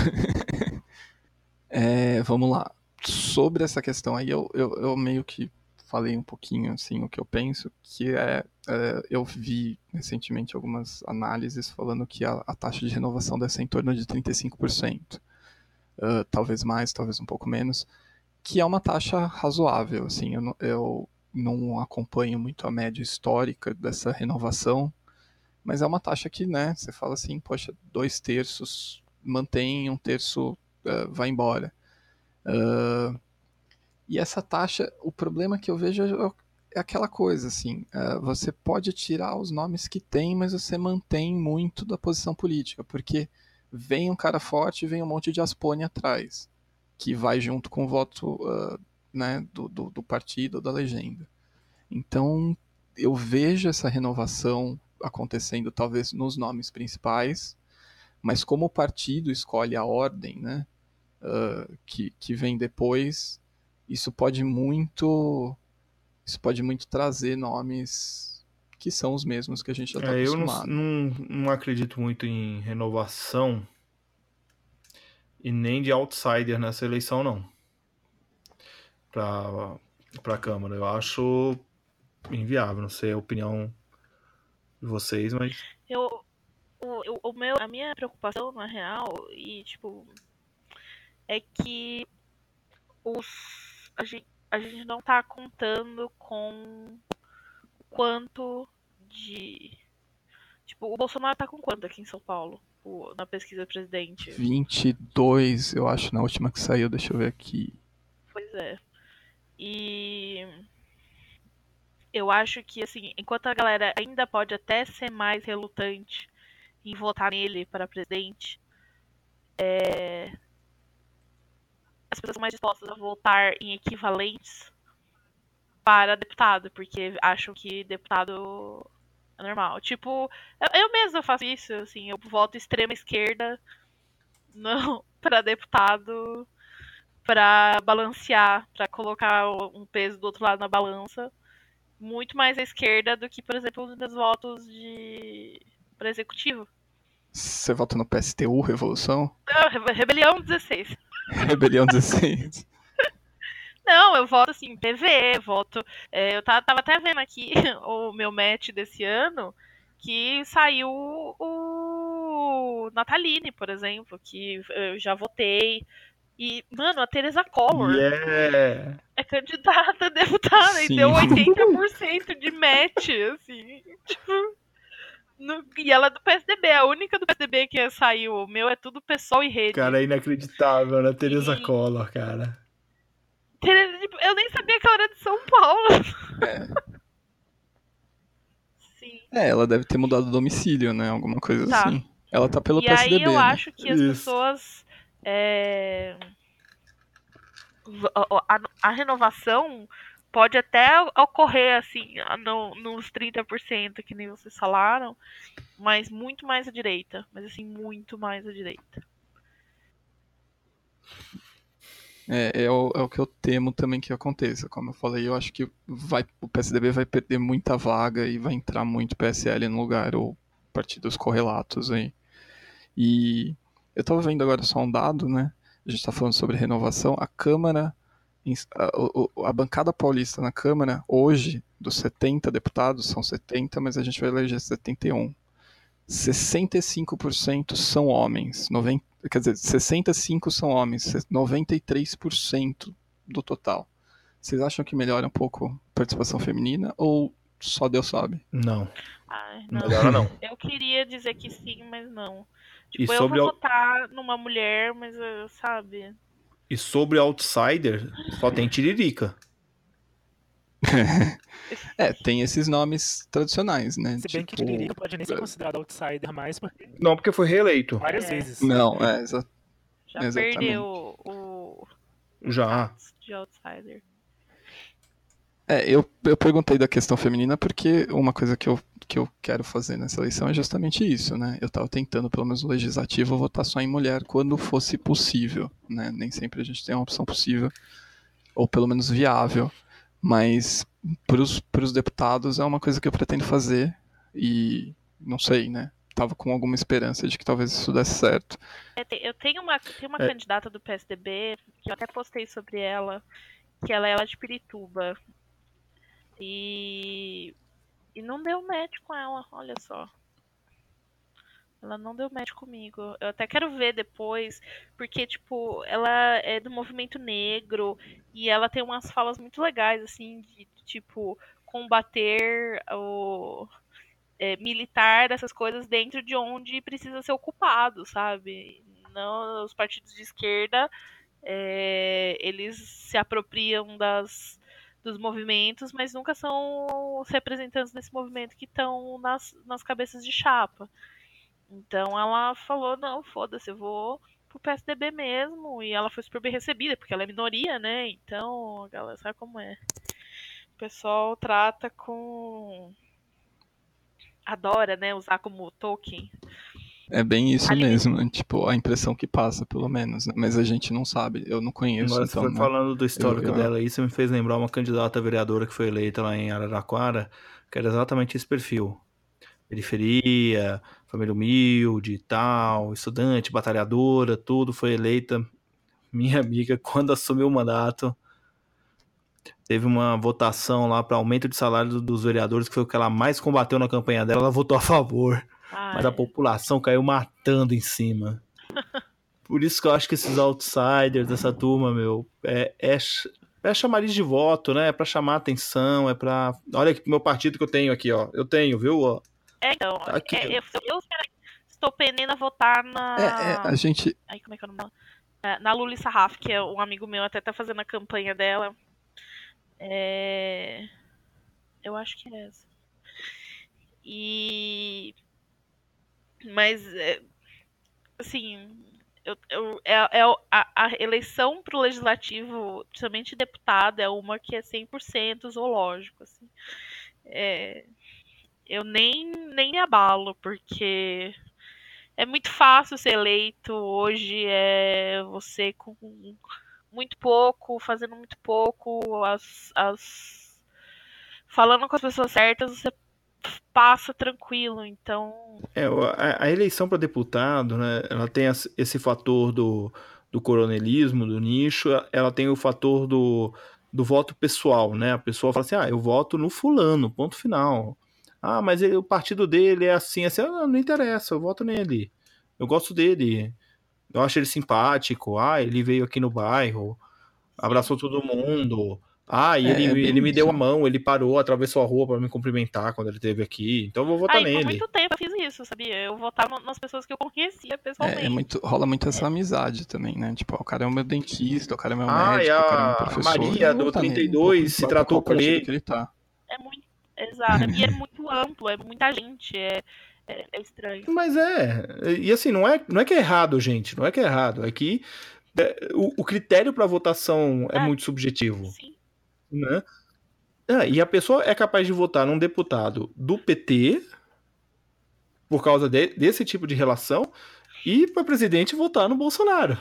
*laughs* é, vamos lá. Sobre essa questão aí, eu, eu, eu meio que falei um pouquinho assim o que eu penso, que é, é eu vi recentemente algumas análises falando que a, a, taxa de renovação deve ser em torno de 35%, uh, talvez mais, talvez um pouco menos, que é uma taxa razoável, assim, eu, eu não acompanho muito a média histórica dessa renovação, mas é uma taxa que, né, você fala assim, poxa, dois terços mantém, um terço uh, vai embora. Uh, e essa taxa, o problema que eu vejo é, é aquela coisa, assim, uh, você pode tirar os nomes que tem, mas você mantém muito da posição política, porque vem um cara forte e vem um monte de aspone atrás, que vai junto com o voto uh, né, do, do, do partido, da legenda. Então, eu vejo essa renovação acontecendo talvez nos nomes principais, mas como o partido escolhe a ordem, né, uh, que, que vem depois, isso pode muito isso pode muito trazer nomes que são os mesmos que a gente já está é, acostumado. Eu não, não, não acredito muito em renovação e nem de outsider nessa eleição, não. Para a Câmara. Eu acho inviável. Não sei a opinião de vocês, mas. Eu, o, o meu, a minha preocupação, na real, e tipo, é que os, a, gente, a gente não tá contando com quanto de. Tipo, o Bolsonaro tá com quanto aqui em São Paulo? Na pesquisa presidente? 22, eu acho, na última que saiu, deixa eu ver aqui. Pois é. E eu acho que, assim, enquanto a galera ainda pode até ser mais relutante em votar nele para presidente, é... as pessoas mais dispostas a votar em equivalentes para deputado, porque acham que deputado é normal. Tipo, eu, eu mesma faço isso, assim, eu voto extrema esquerda não *laughs* para deputado para balancear, para colocar um peso do outro lado na balança muito mais à esquerda do que, por exemplo, nos votos de para executivo. Você vota no PSTU, Revolução? Não, Rebelião 16. *laughs* Rebelião 16. Não, eu voto assim, PV, voto. É, eu tava, tava, até vendo aqui *laughs* o meu match desse ano, que saiu o Nataline, por exemplo, que eu já votei. E, mano, a Teresa Collor yeah. é candidata a *laughs* deputada Sim. e deu 80% de match, assim. Tipo, no, e ela é do PSDB, a única do PSDB que saiu. O meu é tudo pessoal e rede. Cara, é inacreditável, né? Teresa e... Collor, cara. Teresa, tipo, eu nem sabia que ela era de São Paulo. É. *laughs* Sim. É, ela deve ter mudado o domicílio, né? Alguma coisa tá. assim. Ela tá pelo e PSDB. E aí eu né? acho que as Isso. pessoas é... a, a, renovação pode até ocorrer assim no, nos 30% que nem vocês falaram, mas muito mais à direita, mas assim muito mais à direita. É, é o, é o que eu temo também que aconteça. Como eu falei, eu acho que vai, o PSDB vai perder muita vaga e vai entrar muito PSL no lugar, ou partidos correlatos aí. E eu estava vendo agora só um dado, né? A gente está falando sobre renovação. A Câmara, a, a, bancada paulista na Câmara, hoje, dos 70 deputados, são 70, mas a gente vai eleger 71. 65% são homens, 90, quer dizer, 65 são homens, 93% do total. Vocês acham que melhora um pouco a participação feminina ou só Deus sabe? Não. Ai, não. Melhora não. Eu queria dizer que sim, mas não. Tipo, e eu vou votar numa mulher, mas eh, sabe. E sobre Outsider, só tem Tiririca. *laughs* é, tem esses nomes tradicionais, né? Se bem tipo... que Tiririca pode nem ser considerado outsider mais, porque... Não, porque foi reeleito. Várias é. vezes. Não, é, exa... Já exatamente. perdeu o... Já. De outsider. É, eu, eu perguntei da questão feminina porque uma coisa que eu, que eu quero fazer nessa eleição é justamente isso, né? Eu estava tentando, pelo menos no legislativo, votar só em mulher quando fosse possível, né? Nem sempre a gente tem uma opção possível, ou pelo menos viável, mas para os deputados é uma coisa que eu pretendo fazer e não sei, né? Tava com alguma esperança de que talvez isso desse certo. É, eu tenho uma, tenho uma é. candidata do PSDB, que eu até postei sobre ela, que ela é lá de Pirituba. E. E não deu match com ela, olha só. Ela não deu match comigo. Eu até quero ver depois, porque, tipo, ela é do movimento negro e ela tem umas falas muito legais, assim, de, tipo, combater o. É, militar, essas coisas dentro de onde precisa ser ocupado, sabe? Não, os partidos de esquerda, é, eles se apropriam das dos movimentos, mas nunca são os representantes desse movimento que estão nas, nas cabeças de chapa. Então ela falou, não, foda-se, eu vou pro PSDB mesmo. E ela foi super bem recebida, porque ela é minoria, né? Então, a galera sabe como é. O pessoal trata com. Adora, né? Usar como token é bem isso Ali... mesmo, né? tipo, a impressão que passa, pelo menos, né? mas a gente não sabe, eu não conheço. Agora então, você foi né? falando do histórico eu, eu... dela aí, você me fez lembrar uma candidata vereadora que foi eleita lá em Araraquara, que era exatamente esse perfil. Periferia, família humilde e tal, estudante, batalhadora, tudo, foi eleita. Minha *laughs* amiga, quando assumiu o mandato, teve uma votação lá para aumento de salário dos vereadores, que foi o que ela mais combateu na campanha dela, ela votou a favor. Ai. Mas a população caiu matando em cima. *laughs* Por isso que eu acho que esses outsiders dessa turma, meu, é, é, é chamariz de voto, né? É pra chamar atenção, é pra. Olha aqui meu partido que eu tenho aqui, ó. Eu tenho, viu? É, então. Tá aqui, é, eu, eu, estou pendendo a votar na. É, é, a gente. Ai, como é que é o nome é, Na Luli Sarraf, que é um amigo meu, até tá fazendo a campanha dela. É. Eu acho que é essa. E. Mas. É... Assim, eu, eu, é, é a, a, eleição para o legislativo, principalmente deputado, é uma que é 100% zoológico. Assim. É, eu nem, nem me abalo, porque é muito fácil ser eleito hoje, é você com muito pouco, fazendo muito pouco, as, as falando com as pessoas certas, você passa tranquilo, então. É, a, a eleição para deputado, né, ela tem esse fator do, do coronelismo, do nicho, ela tem o fator do, do voto pessoal, né? A pessoa fala assim, ah, eu voto no fulano, ponto final. Ah, mas ele, o partido dele é assim, assim, ah, não interessa, eu voto nele. Eu gosto dele. Eu acho ele simpático. Ah, ele veio aqui no bairro, abraçou todo mundo. Ah, e é, ele, é ele me deu a mão, ele parou, atravessou a rua para me cumprimentar quando ele esteve aqui. Então eu vou votar nele. Por muito tempo eu fiz isso, sabia? Eu votava nas pessoas que eu conhecia pessoalmente. É, é muito, rola muito essa amizade também, né? Tipo, o cara é o meu dentista, o cara é meu ah, médico, a, o cara é meu professor. A Maria do 32 nele, se tratou com ele. ele tá. É muito, exato. e é *laughs* muito amplo, é muita gente, é, é, é, estranho. Mas é, e assim, não é, não é que é errado, gente, não é que é errado, é que é, o, o critério para votação é, é muito subjetivo. Sim né? Ah, e a pessoa é capaz de votar num deputado do PT por causa de, desse tipo de relação e para presidente votar no Bolsonaro.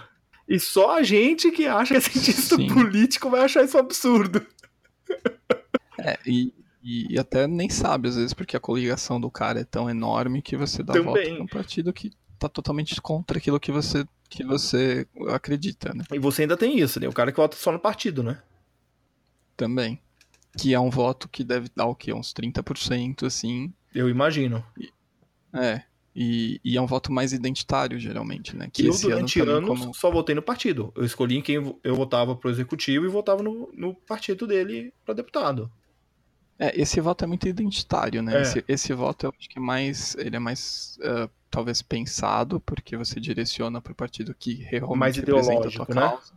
E só a gente que acha que é cientista Sim. político vai achar isso um absurdo. É, e, e, até nem sabe, às vezes, porque a coligação do cara é tão enorme que você dá Também. voto num partido que tá totalmente contra aquilo que você, que você acredita, né? E você ainda tem isso, né? O cara que vota só no partido, né? Também. Que é um voto que deve dar o quê? Uns 30%, assim. Eu imagino. É. E, e, é um voto mais identitário, geralmente, né? Que eu, durante ano anos, como... só votei no partido. Eu escolhi em quem eu votava pro executivo e votava no, no partido dele para deputado. É, esse voto é muito identitário, né? É. Esse, esse, voto eu acho que é mais. Ele é mais. Uh, talvez pensado, porque você direciona pro partido que realmente mais representa a tua né? causa.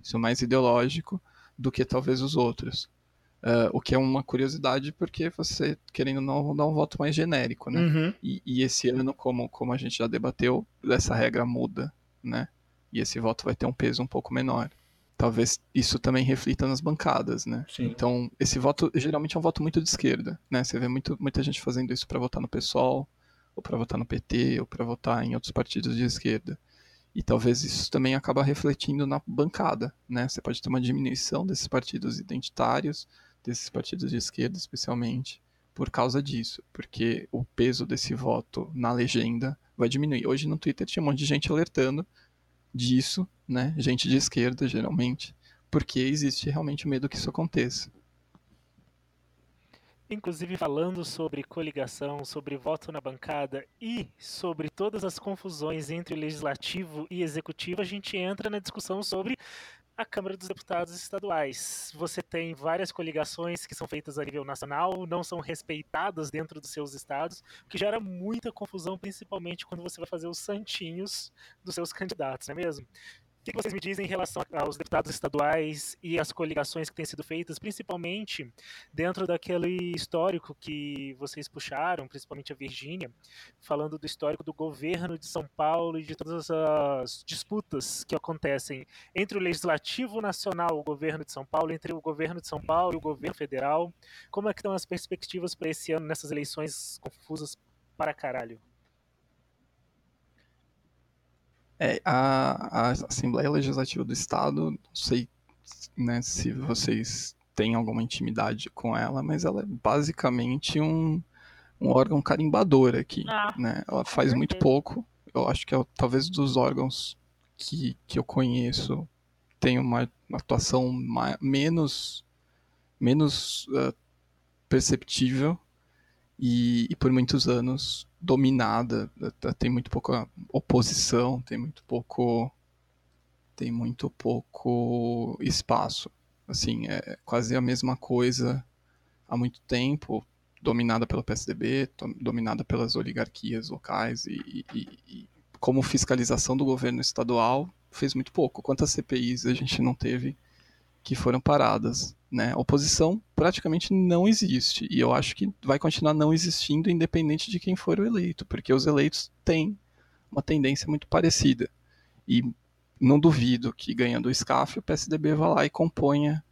Isso, mais ideológico do que talvez os outros. Uh, o que é uma curiosidade porque você, querendo não, dá um voto mais genérico, né? Uhum. E, e, esse ano, como, como a gente já debateu, essa regra muda, né? E esse voto vai ter um peso um pouco menor. Talvez isso também reflita nas bancadas, né? Sim. Então, esse voto geralmente é um voto muito de esquerda, né? Você vê muito, muita gente fazendo isso para votar no PSOL, ou para votar no PT, ou para votar em outros partidos de esquerda. E talvez isso também acaba refletindo na bancada, né? Você pode ter uma diminuição desses partidos identitários, desses partidos de esquerda especialmente, por causa disso, porque o peso desse voto na legenda vai diminuir. Hoje no Twitter tinha um monte de gente alertando disso, né? Gente de esquerda, geralmente, porque existe realmente o medo que isso aconteça. Inclusive falando sobre coligação, sobre voto na bancada e sobre todas as confusões entre legislativo e executivo, a gente entra na discussão sobre a Câmara dos Deputados Estaduais. Você tem várias coligações que são feitas a nível nacional, não são respeitadas dentro dos seus estados, o que gera muita confusão, principalmente quando você vai fazer os santinhos dos seus candidatos, não é mesmo? Que vocês me dizem em relação aos deputados estaduais e as coligações que têm sido feitas, principalmente dentro daquele histórico que vocês puxaram, principalmente a Virgínia, falando do histórico do governo de São Paulo e de todas as disputas que acontecem entre o Legislativo Nacional, o governo de São Paulo, entre o governo de São Paulo e o governo federal. Como é que estão as perspectivas para esse ano nessas eleições confusas para caralho? É, a, a Assembleia Legislativa do Estado, não sei né, se vocês têm alguma intimidade com ela, mas ela é basicamente um, um órgão carimbador aqui. Ah, né? Ela faz muito pouco. Eu acho que é talvez dos órgãos que, que eu conheço tem uma atuação mais, menos, menos uh, perceptível e, e, por muitos anos dominada, tem muito pouca oposição, tem muito pouco tem muito pouco espaço. Assim, é quase a mesma coisa há muito tempo, dominada pelo PSDB, dominada pelas oligarquias locais e, e, e como fiscalização do governo estadual fez muito pouco. Quantas CPIs a gente não teve que foram paradas? Né? Oposição praticamente não existe e eu acho que vai continuar não existindo independente de quem for o eleito, porque os eleitos têm uma tendência muito parecida. E não duvido que ganhando o SCAF o PSDB vá lá e componha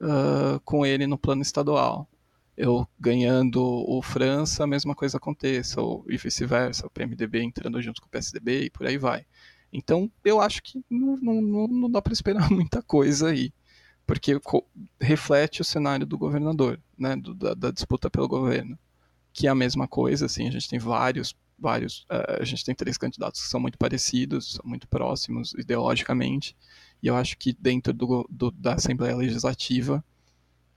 uh, com ele no plano estadual. Eu ganhando o França, a mesma coisa aconteça, ou, e vice-versa, o PMDB entrando junto com o PSDB e por aí vai. Então, eu acho que não, não, não dá para esperar *laughs* muita coisa aí, porque reflete o cenário do governador, né, do, da, da disputa pelo governo, que é a mesma coisa, assim, a gente tem vários vários. Uh, a gente tem três candidatos que são muito parecidos, são muito próximos ideologicamente, e eu acho que dentro do, do, da Assembleia Legislativa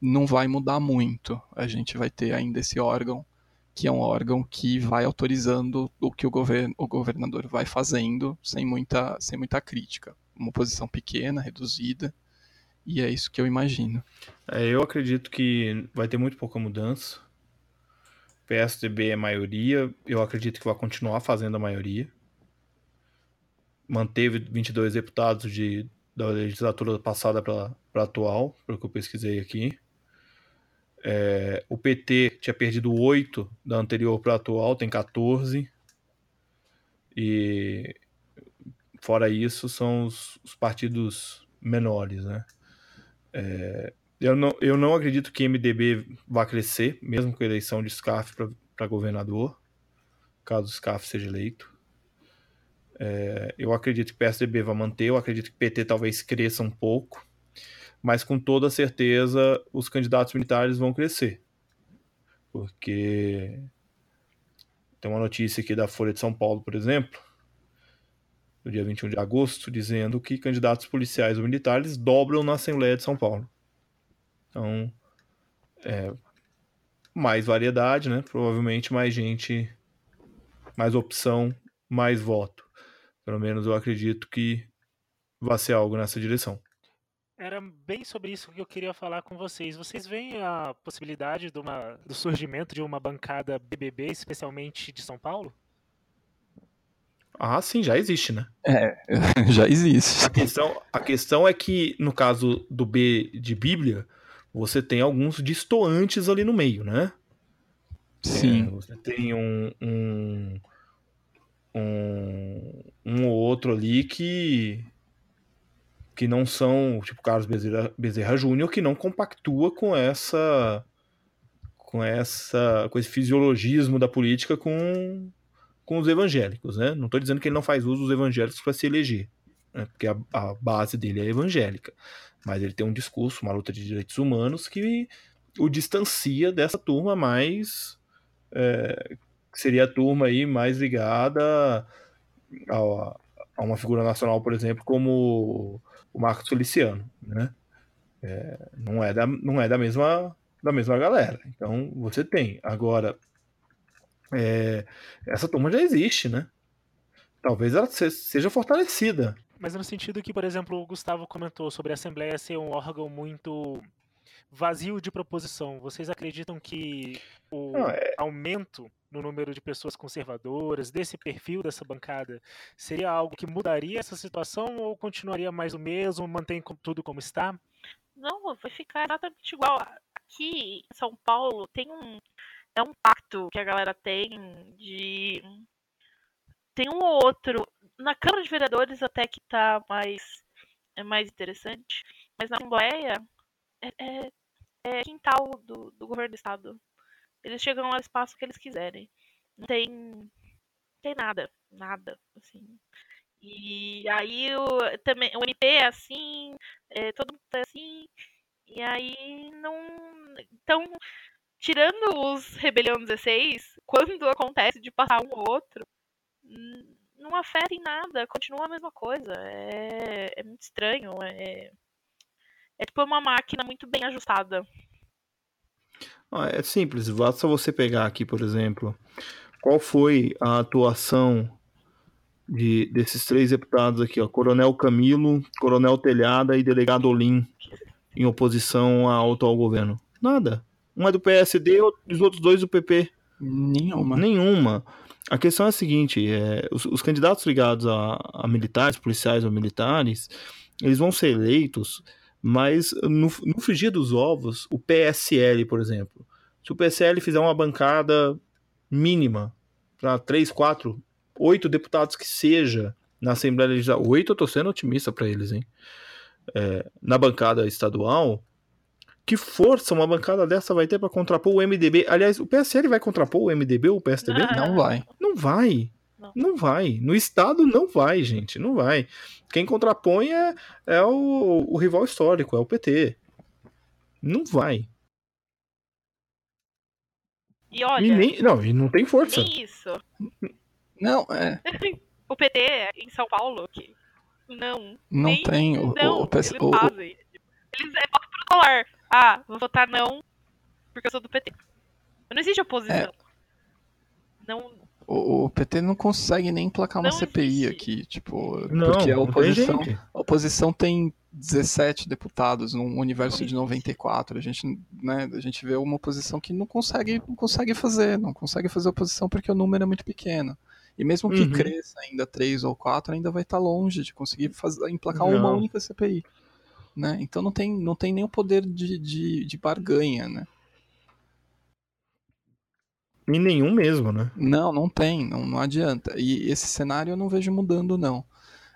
não vai mudar muito. A gente vai ter ainda esse órgão, que é um órgão que vai autorizando o que o, govern, o governador vai fazendo, sem muita, sem muita crítica. Uma posição pequena, reduzida, e é isso que eu imagino. É, eu acredito que vai ter muito pouca mudança PSDB é maioria, eu acredito que vai continuar fazendo a maioria. Manteve 22 deputados de, da legislatura passada para a atual, pelo que eu pesquisei aqui. É, o PT tinha perdido 8 da anterior para a atual, tem 14. E fora isso, são os, os partidos menores, né? É, eu não, eu não acredito que MDB vá crescer, mesmo com a eleição de SCAF para governador, caso o seja eleito. É, eu acredito que PSDB vai manter, eu acredito que PT talvez cresça um pouco, mas com toda certeza os candidatos militares vão crescer. Porque tem uma notícia aqui da Folha de São Paulo, por exemplo, no dia 21 de agosto, dizendo que candidatos policiais ou militares dobram na Assembleia de São Paulo. Então, é, mais variedade, né? Provavelmente mais gente, mais opção, mais voto. Pelo menos eu acredito que vai ser algo nessa direção. Era bem sobre isso que eu queria falar com vocês. Vocês veem a possibilidade de uma, do surgimento de uma bancada BBB, especialmente de São Paulo? Ah, sim, já existe, né? É, *laughs* já existe. A questão, a questão é que, no caso do B de Bíblia, você tem alguns distoantes ali no meio, né? Sim. É, você tem um, um, um, um ou outro ali que que não são, tipo Carlos Bezerra, Bezerra Júnior, que não compactua com essa com essa com esse fisiologismo da política com com os evangélicos, né? Não estou dizendo que ele não faz uso dos evangélicos para se eleger, né? porque a, a base dele é evangélica mas ele tem um discurso, uma luta de direitos humanos que o distancia dessa turma mais é, seria a turma aí mais ligada a, a, uma figura nacional, por exemplo, como o Marcos Feliciano, né? É, não é da não é da mesma da mesma galera. Então você tem agora é, essa turma já existe, né? Talvez ela seja fortalecida mas no sentido que, por exemplo, o Gustavo comentou sobre a Assembleia ser um órgão muito vazio de proposição. Vocês acreditam que o Não, é... aumento no número de pessoas conservadoras, desse perfil dessa bancada, seria algo que mudaria essa situação ou continuaria mais o mesmo, mantém tudo como está? Não, vai ficar exatamente igual. Aqui em São Paulo tem um. É um pacto que a galera tem de. Tem um outro na Câmara de Vereadores até que tá mais, é mais interessante, mas na Assembleia é, é, é quintal do, do governo do Estado. Eles chegam ao espaço que eles quiserem. Não tem, não tem nada, nada, assim. E aí o, também, o MP é assim, é, todo mundo é assim, e aí não. Então, tirando os Rebelião 16, quando acontece de passar um ou outro, não afeta em nada, continua a mesma coisa. É, é muito estranho. É, é tipo uma máquina muito bem ajustada. É simples, basta você pegar aqui, por exemplo, qual foi a atuação de, desses três deputados aqui, ó, Coronel Camilo, Coronel Telhada e Delegado Olim, em oposição ao atual governo? Nada. Um é do PSD e os outros dois do PP. Nenhuma. Nenhuma. A questão é a seguinte: é, os, os, candidatos ligados a, a, militares, policiais ou militares, eles vão ser eleitos, mas no, no frigir dos ovos, o PSL, por exemplo, se o PSL fizer uma bancada mínima para três, quatro, oito deputados que seja na Assembleia Legislativa, oito eu tô sendo otimista para eles, hein? É, na bancada estadual, que força uma bancada dessa vai ter para contrapor o MDB? Aliás, o PSL vai contrapor o MDB ou o PSDB? Não vai. Não vai. Não. não vai. No Estado não vai, gente. Não vai. Quem contrapõe é, é o, o rival histórico, é o PT. Não vai. E olha. E nem, não, e não tem força. Nem isso. Não, é. *laughs* o PT em São Paulo, que não. Não tem. O, não, o, o, eles o, fazem. Eles é voto protocolar. Ah, vou votar não porque eu sou do PT. Não existe oposição. É. Não. O, o, PT não consegue nem emplacar uma não CPI existe. aqui, tipo, não, porque a oposição, a oposição tem 17 deputados num universo de 94. A gente, né, a gente vê uma oposição que não consegue, não consegue fazer, não consegue fazer oposição porque o número é muito pequeno. E mesmo que uhum. cresça ainda três ou quatro, ainda vai estar longe de conseguir fazer, emplacar não. uma única CPI né? Então não tem, não tem nem o poder de, de, de barganha, né? E nenhum mesmo, né? Não, não tem, não, não adianta. E esse cenário eu não vejo mudando, não.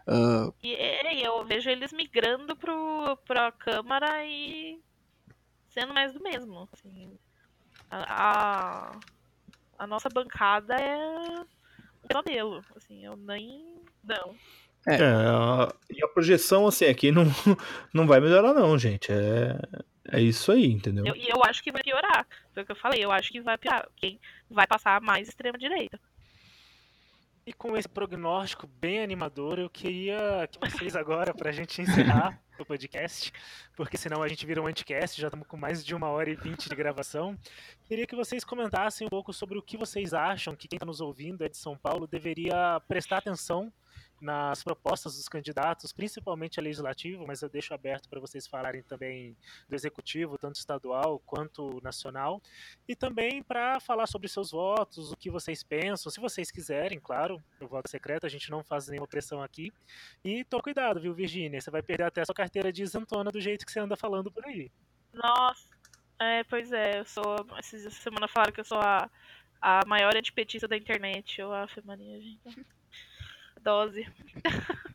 Uh... E é, eu vejo eles migrando pro, pra Câmara e sendo mais do mesmo. Assim, a, a, a nossa bancada é um modelo. Assim, eu nem. Não. É. é a, e a projeção, assim, aqui não, *laughs* não vai melhorar, não, gente. É, é isso aí, entendeu? E eu, eu, acho que vai piorar. Foi o que eu falei, eu acho que vai piorar. Quem vai passar mais extrema-direita. E com esse prognóstico bem animador, eu queria que vocês agora, para a gente encerrar *laughs* o podcast, porque senão a gente vira um anticast, já estamos com mais de uma hora e vinte de gravação. Queria que vocês comentassem um pouco sobre o que vocês acham que quem está nos ouvindo é de São Paulo deveria prestar atenção nas propostas dos candidatos, principalmente a legislativo, mas eu deixo aberto para vocês falarem também do executivo, tanto estadual quanto nacional, e também para falar sobre seus votos, o que vocês pensam, se vocês quiserem, claro, o voto secreto, a gente não faz nenhuma pressão aqui. E toma cuidado, viu, Virginia? Você vai perder até a sua carteira de isentona do jeito que você anda falando por aí. Nossa, é, pois é, eu sou. Essa semana falaram que eu sou a, a maior antipetista da internet. Eu, a Maria, gente dose. *laughs*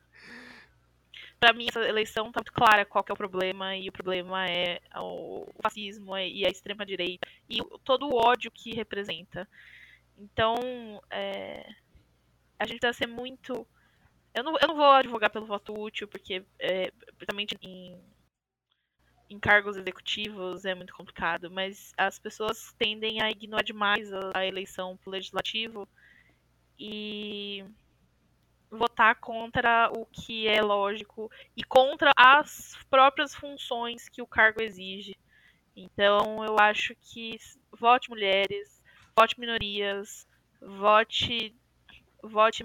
para mim, essa eleição tá muito clara qual é o problema, e o problema é o fascismo e a extrema-direita, e todo o ódio que representa. Então, é, a gente precisa ser muito. Eu não, eu não vou advogar pelo voto útil, porque, é, principalmente em, em cargos executivos, é muito complicado, mas as pessoas tendem a ignorar demais a, a eleição pro legislativo. E votar contra o que é lógico e contra as próprias funções que o cargo exige. Então, eu acho que vote mulheres, vote minorias, vote vote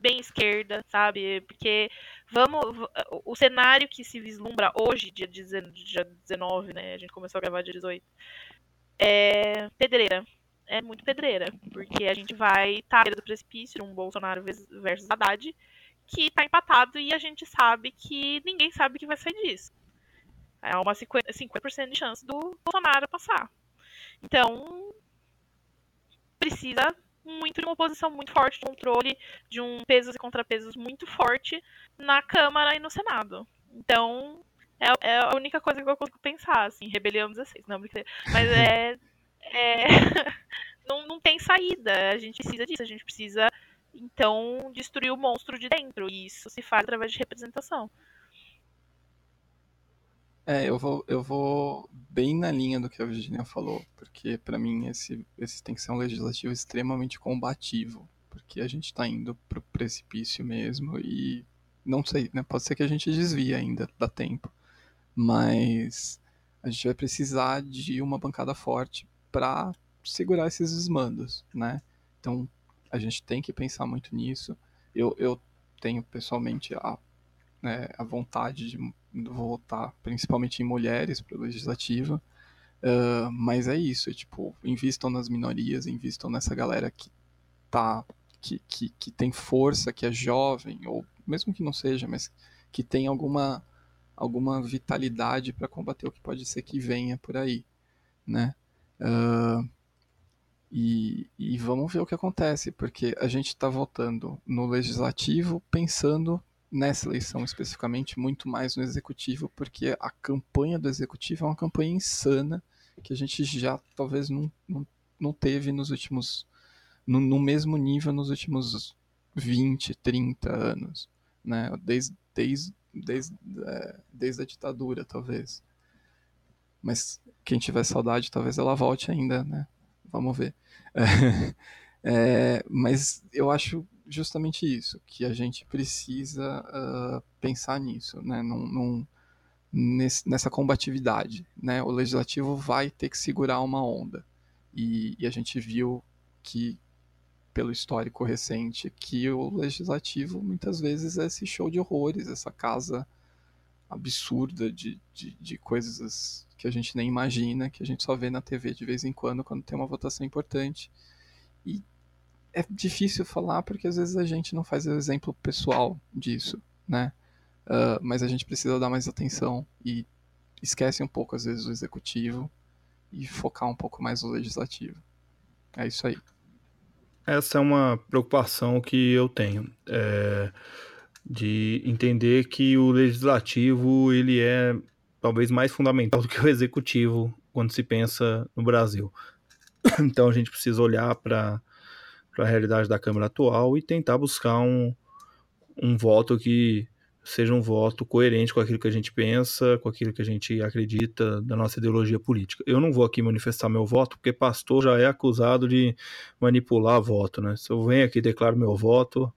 bem esquerda, sabe? Porque vamos o cenário que se vislumbra hoje, dia 19, né? A gente começou a gravar dia 18. É pedreira é muito pedreira, porque a gente vai estar tá do precipício, um Bolsonaro versus Haddad, que está empatado e a gente sabe que ninguém sabe que vai sair disso. É uma 50%, 50 de chance do Bolsonaro passar. Então, precisa muito de uma oposição muito forte, de controle, de um pesos e contrapesos muito forte na Câmara e no Senado. Então, é, é a única coisa que eu consigo pensar, assim, rebelião 16, não, brincadeira. Mas é é, *laughs* não, não tem saída. A gente precisa disso. A gente precisa, então, destruir o monstro de dentro. E isso se faz através de representação. É, eu vou, eu vou bem na linha do que a Virginia falou, porque para mim esse, esse tem que ser um legislativo extremamente combativo, porque a gente está indo pro precipício mesmo e não sei, né? Pode ser que a gente desvie ainda, dá tempo, mas a gente vai precisar de uma bancada forte para segurar esses desmandos, né? Então, a gente tem que pensar muito nisso. Eu, eu tenho pessoalmente a, né, a vontade de votar principalmente em mulheres para o legislativo, uh, mas é isso, tipo, invistam nas minorias, invistam nessa galera que tá, que, que, que tem força, que é jovem, ou mesmo que não seja, mas que tem alguma, alguma vitalidade para combater o que pode ser que venha por aí, né? Uh, e, e, vamos ver o que acontece, porque a gente está votando no legislativo pensando nessa eleição especificamente muito mais no executivo, porque a campanha do executivo é uma campanha insana que a gente já talvez não, não, não teve nos últimos. No, no mesmo nível nos últimos 20, 30 anos, né? Desde, desde, desde, é, desde a ditadura, talvez. Mas quem tiver saudade, talvez ela volte ainda, né? Vamos ver. *laughs* É, mas eu acho justamente isso, que a gente precisa uh, pensar nisso, né? Num, num, nesse, nessa combatividade. Né? O legislativo vai ter que segurar uma onda. E, e a gente viu que, pelo histórico recente, que o legislativo muitas vezes é esse show de horrores, essa casa absurda de, de, de coisas que a gente nem imagina, que a gente só vê na TV de vez em quando, quando tem uma votação importante. E é difícil falar porque às vezes a gente não faz exemplo pessoal disso, né? Uh, mas a gente precisa dar mais atenção e esquece um pouco às vezes o executivo e focar um pouco mais no legislativo. É isso aí. Essa é uma preocupação que eu tenho, é, de entender que o legislativo ele é talvez mais fundamental do que o executivo quando se pensa no Brasil. *coughs* Então a gente precisa olhar para a realidade da Câmara atual e tentar buscar um, um voto que seja um voto coerente com aquilo que a gente pensa, com aquilo que a gente acredita da nossa ideologia política. Eu não vou aqui manifestar meu voto, porque pastor já é acusado de manipular voto, né? Se eu venho aqui e declaro meu voto,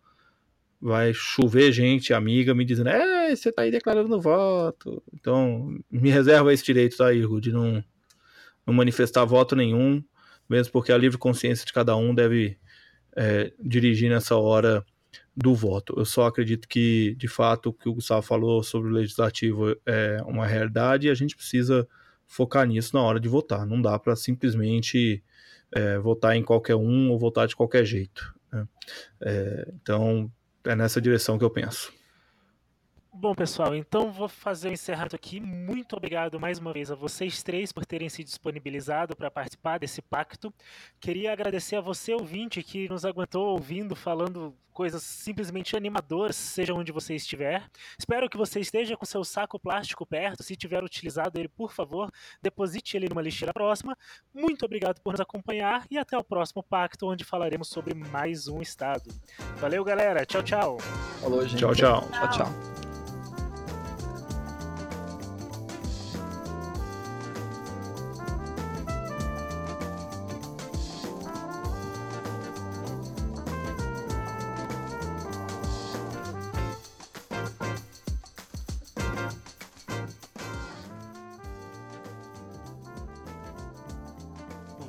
vai chover gente amiga me dizendo, é, você tá aí declarando voto. Então, me reserva esse direito, tá, Igor, de não, não manifestar voto nenhum, mesmo porque a livre consciência de cada um deve é, dirigir nessa hora do voto. Eu só acredito que, de fato, o que o Gustavo falou sobre o legislativo é uma realidade e a gente precisa focar nisso na hora de votar. Não dá para simplesmente é, votar em qualquer um ou votar de qualquer jeito. Né? É, então, é nessa direção que eu penso. Bom, pessoal, então vou fazer o um encerramento aqui. Muito obrigado mais uma vez a vocês três por terem se disponibilizado para participar desse pacto. Queria agradecer a você, ouvinte, que nos aguentou ouvindo, falando coisas simplesmente animadoras, seja onde você estiver. Espero que você esteja com seu saco plástico perto. Se tiver utilizado ele, por favor, deposite ele numa lixeira próxima. Muito obrigado por nos acompanhar e até o próximo pacto, onde falaremos sobre mais um estado. Valeu, galera. Tchau, tchau. Falou, gente. Tchau, tchau. Tchau, tchau.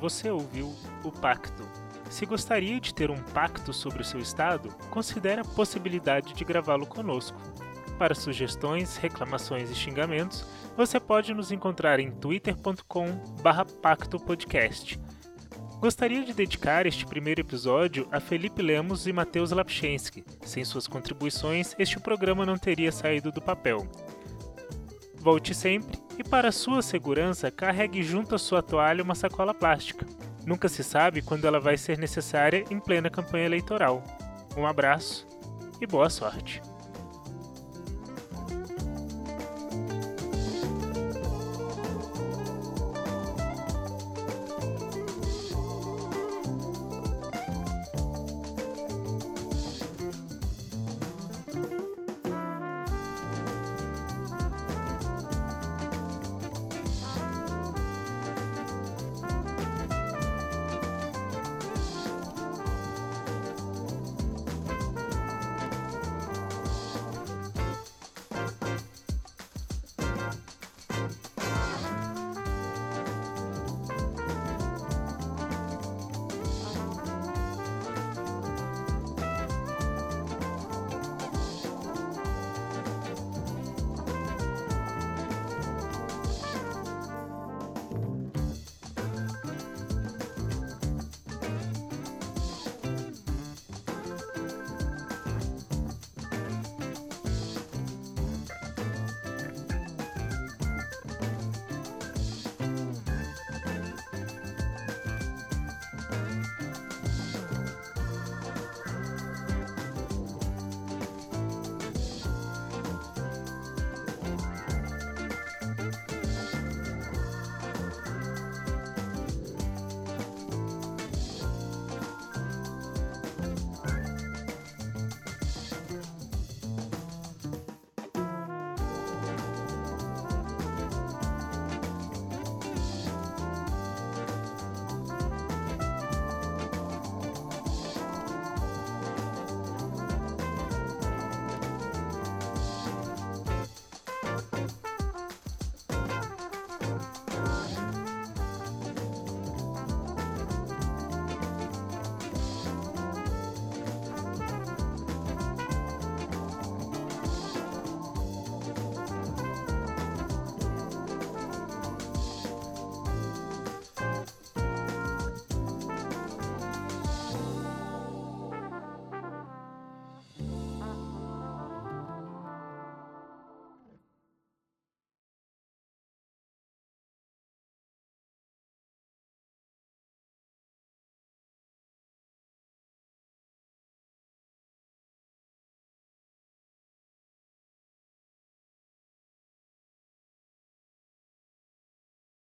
Você ouviu o Pacto. Se gostaria de ter um pacto sobre o seu estado, considere a possibilidade de gravá-lo conosco. Para sugestões, reclamações e xingamentos, você pode nos encontrar em twitter.com/pactopodcast. Gostaria de dedicar este primeiro episódio a Felipe Lemos e Matheus Lapchensky. Sem suas contribuições, este programa não teria saído do papel. Volte sempre e, para sua segurança, carregue junto à sua toalha uma sacola plástica. Nunca se sabe quando ela vai ser necessária em plena campanha eleitoral. Um abraço e boa sorte!